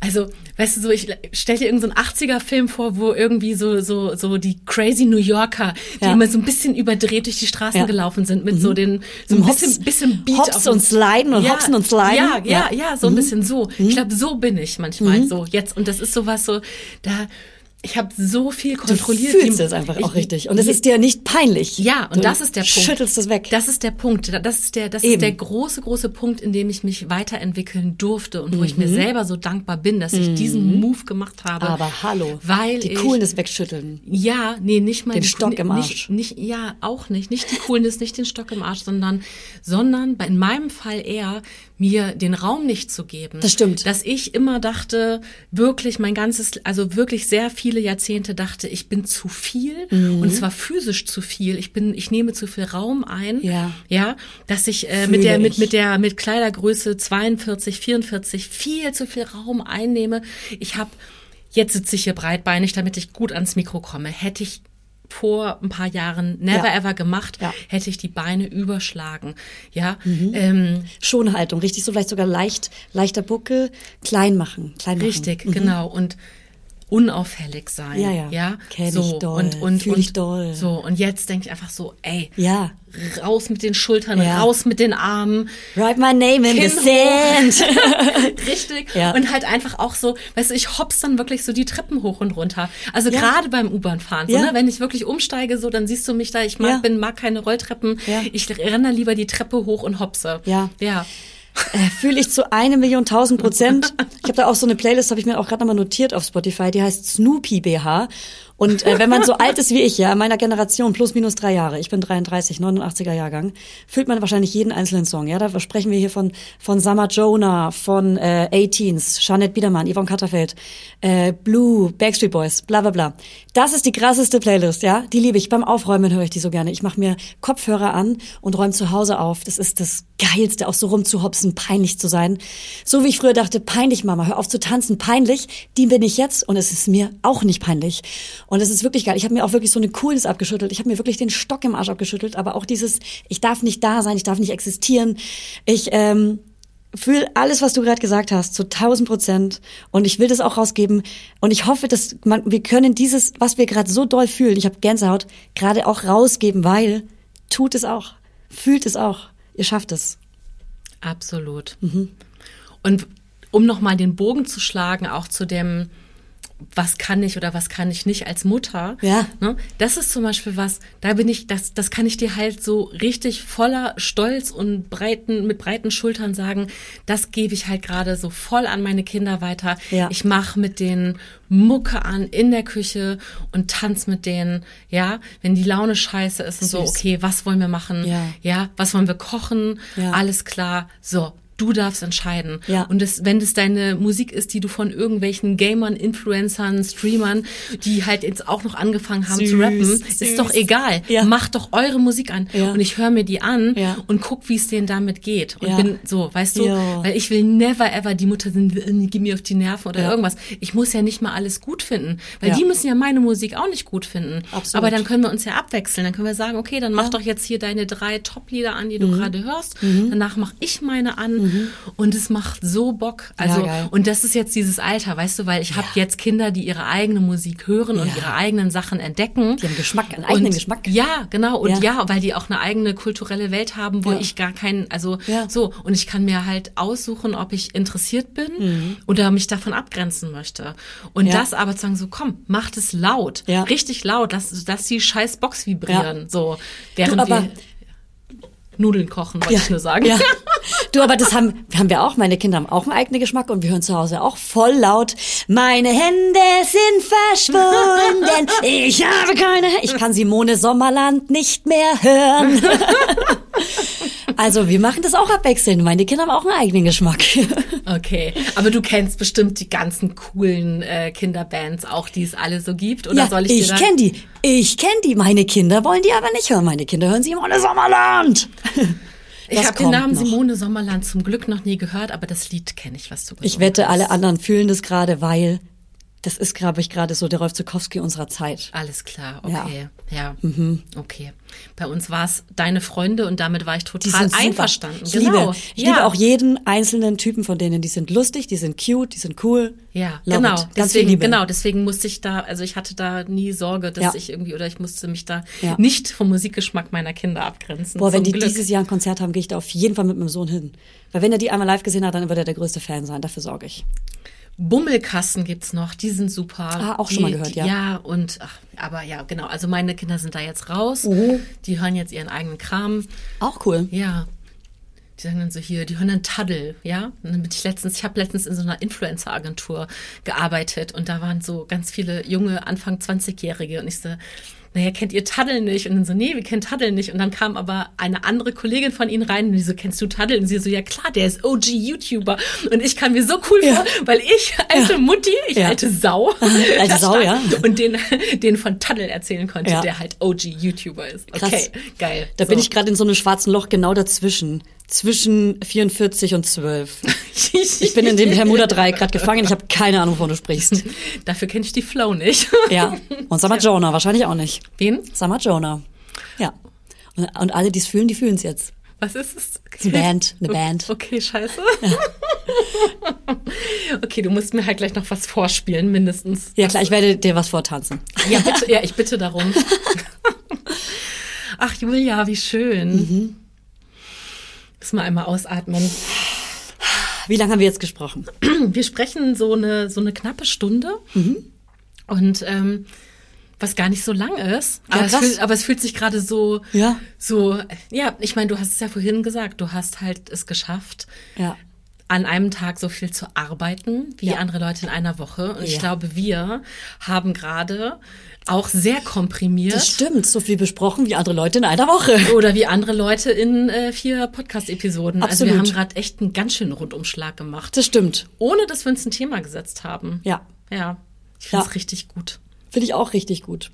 also, weißt du, so ich stell dir irgendeinen so einen 80er-Film vor, wo irgendwie so so so die crazy New Yorker, die Ja. immer so ein bisschen überdreht durch die Straßen Ja. Mhm. gelaufen sind mit so den so ein Hops- bisschen bisschen Beat Hops und Sliden und Hopsen und Sliden. Ja, ja, Ja. Mhm. ja, so ein bisschen so. Ich glaube, so bin ich manchmal so jetzt und das ist sowas so da ich habe so viel Du kontrolliert. fühlst die- es einfach auch ich- richtig. Und es ist dir nicht peinlich. ja, und du das ist der Punkt. Schüttelst es weg. Das ist der Punkt. Das ist der, das Eben. ist der große, große Punkt, in dem ich mich weiterentwickeln durfte und wo ich mir selber so dankbar bin, dass ich diesen Move gemacht habe. Mhm. Aber hallo. Weil die ich, Coolness wegschütteln. ja, nee, nicht mal Den die- Stock im nicht, Arsch. Nicht, ja, auch nicht. Nicht die Coolness, nicht den Stock im Arsch, sondern, sondern in meinem Fall eher mir den Raum nicht zu geben. Das stimmt. Dass ich immer dachte, wirklich mein ganzes, also wirklich sehr viele Jahrzehnte dachte, ich bin zu viel Mhm. und zwar physisch zu viel. Ich bin, ich nehme zu viel Raum ein. Ja. Ja, dass ich äh, mit der, mit, mit der, mit Kleidergröße 42, 44 viel zu viel Raum einnehme. Ich habe, jetzt sitze ich hier breitbeinig, damit ich gut ans Mikro komme. Hätte ich vor ein paar Jahren never Ja. ever gemacht, Ja. hätte ich die Beine überschlagen. Ja, ähm, Schonhaltung, richtig so vielleicht sogar leicht, leichter Buckel, klein machen, klein machen. richtig, genau. Und unauffällig sein. Ja, ja. ja? Kenn so, ich doll, Und, und, fühl und, ich doll. So, und jetzt denke ich einfach so, ey, Ja. raus mit den Schultern, Ja. raus mit den Armen. Write my name in the Kinn sand. *laughs* Richtig. Ja. Und halt einfach auch so, weißt du, ich hops dann wirklich so die Treppen hoch und runter. Also Ja. gerade beim U-Bahn-Fahren, so, ne? wenn ich wirklich umsteige, so, dann siehst du mich da, ich mag, bin, mag keine Rolltreppen. Ich renne lieber die Treppe hoch und hopse. Ja. Ja. Äh, Fühle ich zu eine Million tausend Prozent. Ich habe da auch so eine Playlist, habe ich mir auch gerade nochmal notiert auf Spotify, die heißt Snoopy BH. Und äh, wenn man so alt ist wie ich, ja, meiner Generation, plus minus drei Jahre, ich bin 33, 89er Jahrgang, fühlt man wahrscheinlich jeden einzelnen Song. Ja, da sprechen wir hier von von Summer Jonah, von äh, 18s, Jeanette Biedermann, Yvonne Katterfeld, äh, Blue, Backstreet Boys, bla bla bla. Das ist die krasseste Playlist, ja. Die liebe ich. Beim Aufräumen höre ich die so gerne. Ich mache mir Kopfhörer an und räume zu Hause auf. Das ist das Geilste, auch so rumzuhopsen, peinlich zu sein. So wie ich früher dachte, peinlich, Mama, hör auf zu tanzen, peinlich. Die bin ich jetzt und es ist mir auch nicht peinlich. Und es ist wirklich geil. Ich habe mir auch wirklich so eine Coolness abgeschüttelt. Ich habe mir wirklich den Stock im Arsch abgeschüttelt, aber auch dieses, ich darf nicht da sein, ich darf nicht existieren. Ich ähm, fühle alles, was du gerade gesagt hast, zu 1000 Prozent. Und ich will das auch rausgeben. Und ich hoffe, dass man, wir können dieses, was wir gerade so doll fühlen, ich habe Gänsehaut, gerade auch rausgeben, weil tut es auch, fühlt es auch, ihr schafft es. Absolut. Mhm. Und um nochmal den Bogen zu schlagen, auch zu dem, was kann ich oder was kann ich nicht als Mutter. Ja. Ne? Das ist zum Beispiel was, da bin ich, das, das kann ich dir halt so richtig voller Stolz und breiten, mit breiten Schultern sagen, das gebe ich halt gerade so voll an meine Kinder weiter. Ja. Ich mache mit denen Mucke an in der Küche und tanz mit denen, ja, wenn die Laune scheiße ist und so, Süß. okay, was wollen wir machen? Ja. ja, was wollen wir kochen? Ja. Alles klar. So, du darfst entscheiden. Ja. Und das, wenn das deine Musik ist, die du von irgendwelchen Gamern, Influencern, Streamern, die halt jetzt auch noch angefangen haben zu Süß, rappen, süß. ist doch egal. Ja. Macht doch eure Musik an. Ja. Und ich höre mir die an Ja. und guck, wie es denen damit geht. Und bin so, weißt du, weil ich will never ever die Mutter sind, äh, gib mir auf die Nerven oder irgendwas. Ich muss ja nicht mal alles gut finden, weil die müssen ja meine Musik auch nicht gut finden. Absolut. Aber dann können wir uns ja abwechseln. Dann können wir sagen, okay, dann mach doch jetzt hier deine drei Top-Lieder an, die du Mhm. gerade hörst. Danach mache ich meine an und es macht so Bock. Also geil. und das ist jetzt dieses Alter, weißt du, weil ich habe jetzt Kinder, die ihre eigene Musik hören und Ja. ihre eigenen Sachen entdecken. Die haben Geschmack, einen eigenen und, Geschmack. Ja, genau. Und Ja. ja. weil die auch eine eigene kulturelle Welt haben, wo Ja. ich gar keinen, also Ja. so, und ich kann mir halt aussuchen, ob ich interessiert bin oder mich davon abgrenzen möchte. Und Mhm. Ja. das aber zu sagen, so komm, macht es laut, Ja. richtig laut, lass, lass die scheiß Box vibrieren, so, während aber- wir Nudeln kochen, wollte ich nur sagen. Ja. *laughs* Du, aber das haben, haben wir auch. Meine Kinder haben auch einen eigenen Geschmack und wir hören zu Hause auch voll laut. Meine Hände sind verschwunden. *laughs* Ich habe keine. Ich kann Simone Sommerland nicht mehr hören. *laughs* Also wir machen das auch abwechselnd. Meine Kinder haben auch einen eigenen Geschmack. *laughs* Okay, aber du kennst bestimmt die ganzen coolen äh, Kinderbands auch, die es alle so gibt, oder ja, soll ich, ich dir da kenne die. Ich kenne die. Meine Kinder wollen die aber nicht hören. Meine Kinder hören Simone Sommerland. *laughs* Ich habe den Namen noch. Simone Sommerland zum Glück noch nie gehört, aber das Lied kenne ich, was du gesungen Ich wette, hast. alle anderen fühlen das gerade, weil das ist, glaube ich, gerade so der Rolf Zukowski unserer Zeit. Alles klar, Ja. okay. Ja, okay. Bei uns war es deine Freunde und damit war ich total einverstanden. Ich genau. liebe, ich ja. liebe auch jeden einzelnen Typen von denen. Die sind lustig, die sind cute, die sind cool. Ja, Love genau. it. Ganz Deswegen, Liebe. genau, deswegen musste ich da, also ich hatte da nie Sorge, dass Ja. ich irgendwie, oder ich musste mich da Ja. nicht vom Musikgeschmack meiner Kinder abgrenzen. Boah, wenn die Glück. dieses Jahr ein Konzert haben, gehe ich da auf jeden Fall mit meinem Sohn hin. Weil wenn er die einmal live gesehen hat, dann wird er der größte Fan sein. Dafür sorge ich. Bummelkassen gibt's noch, die sind super. Ah, auch die, schon mal gehört, die, ja. Ja, und ach, aber ja, genau. Also meine Kinder sind da jetzt raus. Mhm. Die hören jetzt ihren eigenen Kram. Auch cool. Ja. Die sagen dann so hier, die hören dann Taddel, ja. Und dann bin ich letztens, ich habe letztens in so einer Influencer-Agentur gearbeitet und da waren so ganz viele junge, Anfang 20-Jährige und ich so, naja, kennt ihr Taddel nicht? Und dann so, nee, wir kennen Taddel nicht. Und dann kam aber eine andere Kollegin von ihnen rein und die so, kennst du Taddel? Und sie so, ja klar, der ist OG-YouTuber. Und ich kam mir so cool Ja. vor, weil ich, alte Mutti, ich Ja. alte Sau, Alte *laughs* Sau, ja. Und den, den von Taddel erzählen konnte, Ja. der halt OG-YouTuber ist. Krass. Okay, geil. Da bin So. ich gerade in so einem schwarzen Loch genau dazwischen. Zwischen 44 und 12. *laughs* Ich bin in dem Bermuda-Dreieck gerade gefangen. Ich habe keine Ahnung, wovon du sprichst. *laughs* Dafür kenne ich die Flow nicht. *laughs* Ja. Und mal Jonah, wahrscheinlich auch nicht. Wen? Mal Jonah. Ja. Und, und alle, die es fühlen, die fühlen es jetzt. Was ist es? eine Band, eine Band. Okay, scheiße. okay, du musst mir halt gleich noch was vorspielen, mindestens. Ja klar, ich werde dir was vortanzen. Ja, bitte, ja, ich bitte darum. Ach, Julia, wie schön. Mhm. Müssen wir einmal ausatmen. Wie lange haben wir jetzt gesprochen? Wir sprechen so eine, so eine knappe Stunde. Und ähm, was gar nicht so lang ist. Ja, Aber, es, fühlt, aber es fühlt sich gerade so, Ja. so, ja, ich meine, du hast es ja vorhin gesagt, du hast halt es geschafft, Ja. an einem Tag so viel zu arbeiten wie Ja. andere Leute in einer Woche. Und ich glaube, wir haben gerade auch sehr komprimiert. Das stimmt, so viel besprochen wie andere Leute in einer Woche. Oder wie andere Leute in äh, vier Podcast-Episoden. Also wir haben gerade echt einen ganz schönen Rundumschlag gemacht. Das stimmt. Ohne dass wir uns ein Thema gesetzt haben. Ja. Ja. Ich finde es Ja. richtig gut. Finde ich auch richtig gut.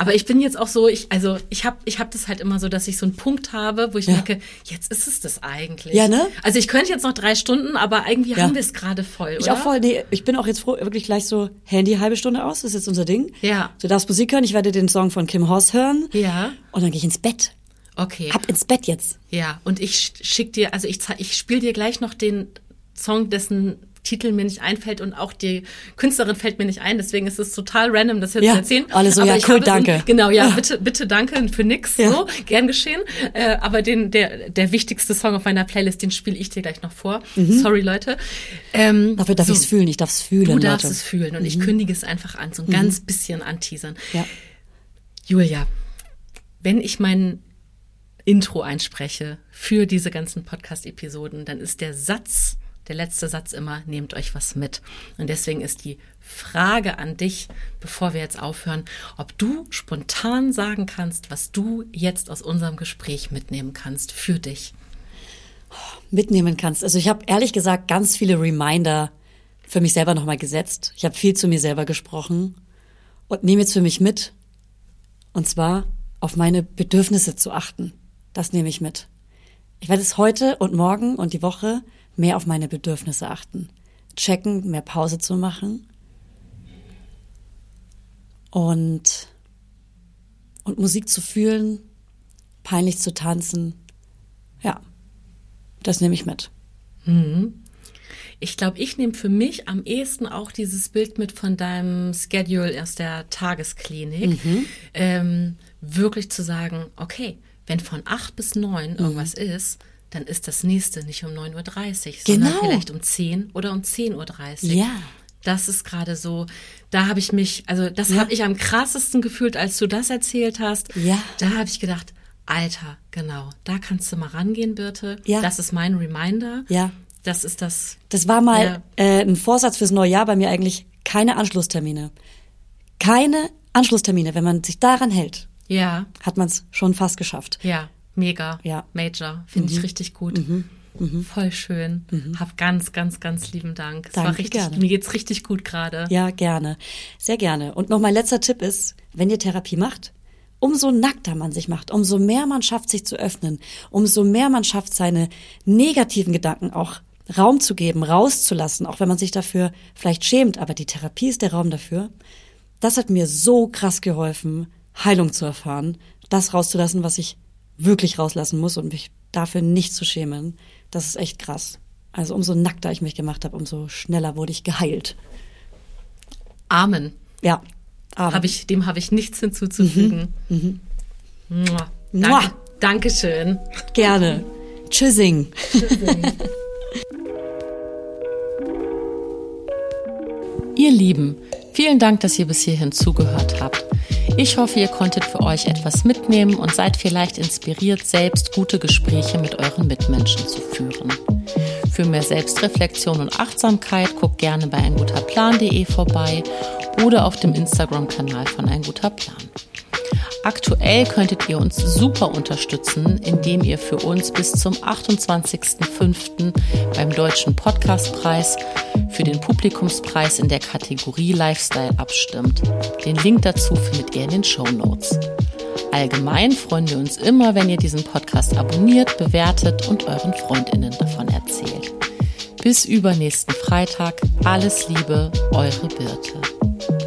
Aber ich bin jetzt auch so, ich, also ich habe ich hab das halt immer so, dass ich so einen Punkt habe, wo ich Ja. merke, jetzt ist es das eigentlich. Ja, ne? Also ich könnte jetzt noch drei Stunden, aber irgendwie Ja. haben wir es gerade voll, Ich oder? auch voll, nee, ich bin auch jetzt froh, wirklich gleich so Handy halbe Stunde aus, das ist jetzt unser Ding. Ja. Du darfst Musik hören, ich werde den Song von Kim Hoss hören. Ja. Und dann gehe ich ins Bett. Okay. Ab ins Bett jetzt. Ja, und ich sch- schick dir, also ich, ich spiele dir gleich noch den Song, dessen Titel mir nicht einfällt und auch die Künstlerin fällt mir nicht ein, deswegen ist es total random, das jetzt Ja, zu erzählen. alle so, ja, ich cool, danke. genau, ja, bitte, bitte danke für nix, Ja. so, gern geschehen. Äh, aber den, der, der wichtigste Song auf meiner Playlist, den spiele ich dir gleich noch vor. Sorry, Leute. Ähm, Dafür darf so, ich's fühlen, ich darf's fühlen, Du darfst Leute. es fühlen und ich kündige es einfach an, so ein ganz bisschen anteasern. Ja. Julia, wenn ich mein Intro einspreche für diese ganzen Podcast-Episoden, dann ist der Satz, der letzte Satz immer, nehmt euch was mit. Und deswegen ist die Frage an dich, bevor wir jetzt aufhören, ob du spontan sagen kannst, was du jetzt aus unserem Gespräch mitnehmen kannst für dich. mitnehmen kannst. Also ich habe ehrlich gesagt ganz viele Reminder für mich selber nochmal gesetzt. Ich habe viel zu mir selber gesprochen und nehme jetzt für mich mit. Und zwar auf meine Bedürfnisse zu achten. Das nehme ich mit. Ich werde es heute und morgen und die Woche mehr auf meine Bedürfnisse achten. Checken, mehr Pause zu machen. Und, und Musik zu fühlen, peinlich zu tanzen. Ja, das nehme ich mit. Ich glaube, ich nehme für mich am ehesten auch dieses Bild mit von deinem Schedule aus der Tagesklinik. Ähm, wirklich zu sagen, okay, wenn von acht bis neun irgendwas ist, dann ist das nächste nicht um 9.30 Uhr, sondern Genau. vielleicht um 10 oder um 10.30 Uhr. Ja. Das ist gerade so, da habe ich mich, also das habe ich am krassesten gefühlt, als du das erzählt hast. Ja. Da habe ich gedacht, Alter, genau, da kannst du mal rangehen, Birte. Ja. Das ist mein Reminder. Ja. Das ist das. Das war mal Ja. äh, ein Vorsatz fürs neue Jahr bei mir eigentlich. Keine Anschlusstermine. Keine Anschlusstermine. Wenn man sich daran hält, Ja, hat man es schon fast geschafft. ja, mega. Ja. Major, finde ich richtig gut. Voll schön. Hab ganz, ganz, ganz lieben Dank. Es war richtig, gerne. mir geht's richtig gut gerade. Ja, gerne. Sehr gerne. Und noch mein letzter Tipp ist, wenn ihr Therapie macht, umso nackter man sich macht, umso mehr man schafft, sich zu öffnen, umso mehr man schafft, seine negativen Gedanken auch Raum zu geben, rauszulassen, auch wenn man sich dafür vielleicht schämt, aber die Therapie ist der Raum dafür. Das hat mir so krass geholfen, Heilung zu erfahren, das rauszulassen, was ich wirklich rauslassen muss und mich dafür nicht zu schämen. Das ist echt krass. Also umso nackter ich mich gemacht habe, umso schneller wurde ich geheilt. Amen. Ja. Aber Hab ich, dem habe ich nichts hinzuzufügen. Mua. Danke, Mua. Dankeschön. gerne. Tschüssing. *laughs* Ihr Lieben, vielen Dank, dass ihr bis hierhin zugehört habt. Ich hoffe, ihr konntet für euch etwas mitnehmen und seid vielleicht inspiriert, selbst gute Gespräche mit euren Mitmenschen zu führen. Für mehr Selbstreflexion und Achtsamkeit guckt gerne bei einguterplan.de vorbei oder auf dem Instagram-Kanal von Ein guter Plan. Aktuell könntet ihr uns super unterstützen, indem ihr für uns bis zum 28.05. beim Deutschen Podcastpreis für den Publikumspreis in der Kategorie Lifestyle abstimmt. Den Link dazu findet ihr in den Show Notes. Allgemein freuen wir uns immer, wenn ihr diesen Podcast abonniert, bewertet und euren Freundinnen davon erzählt. Bis übernächsten Freitag. Alles Liebe, eure Birte.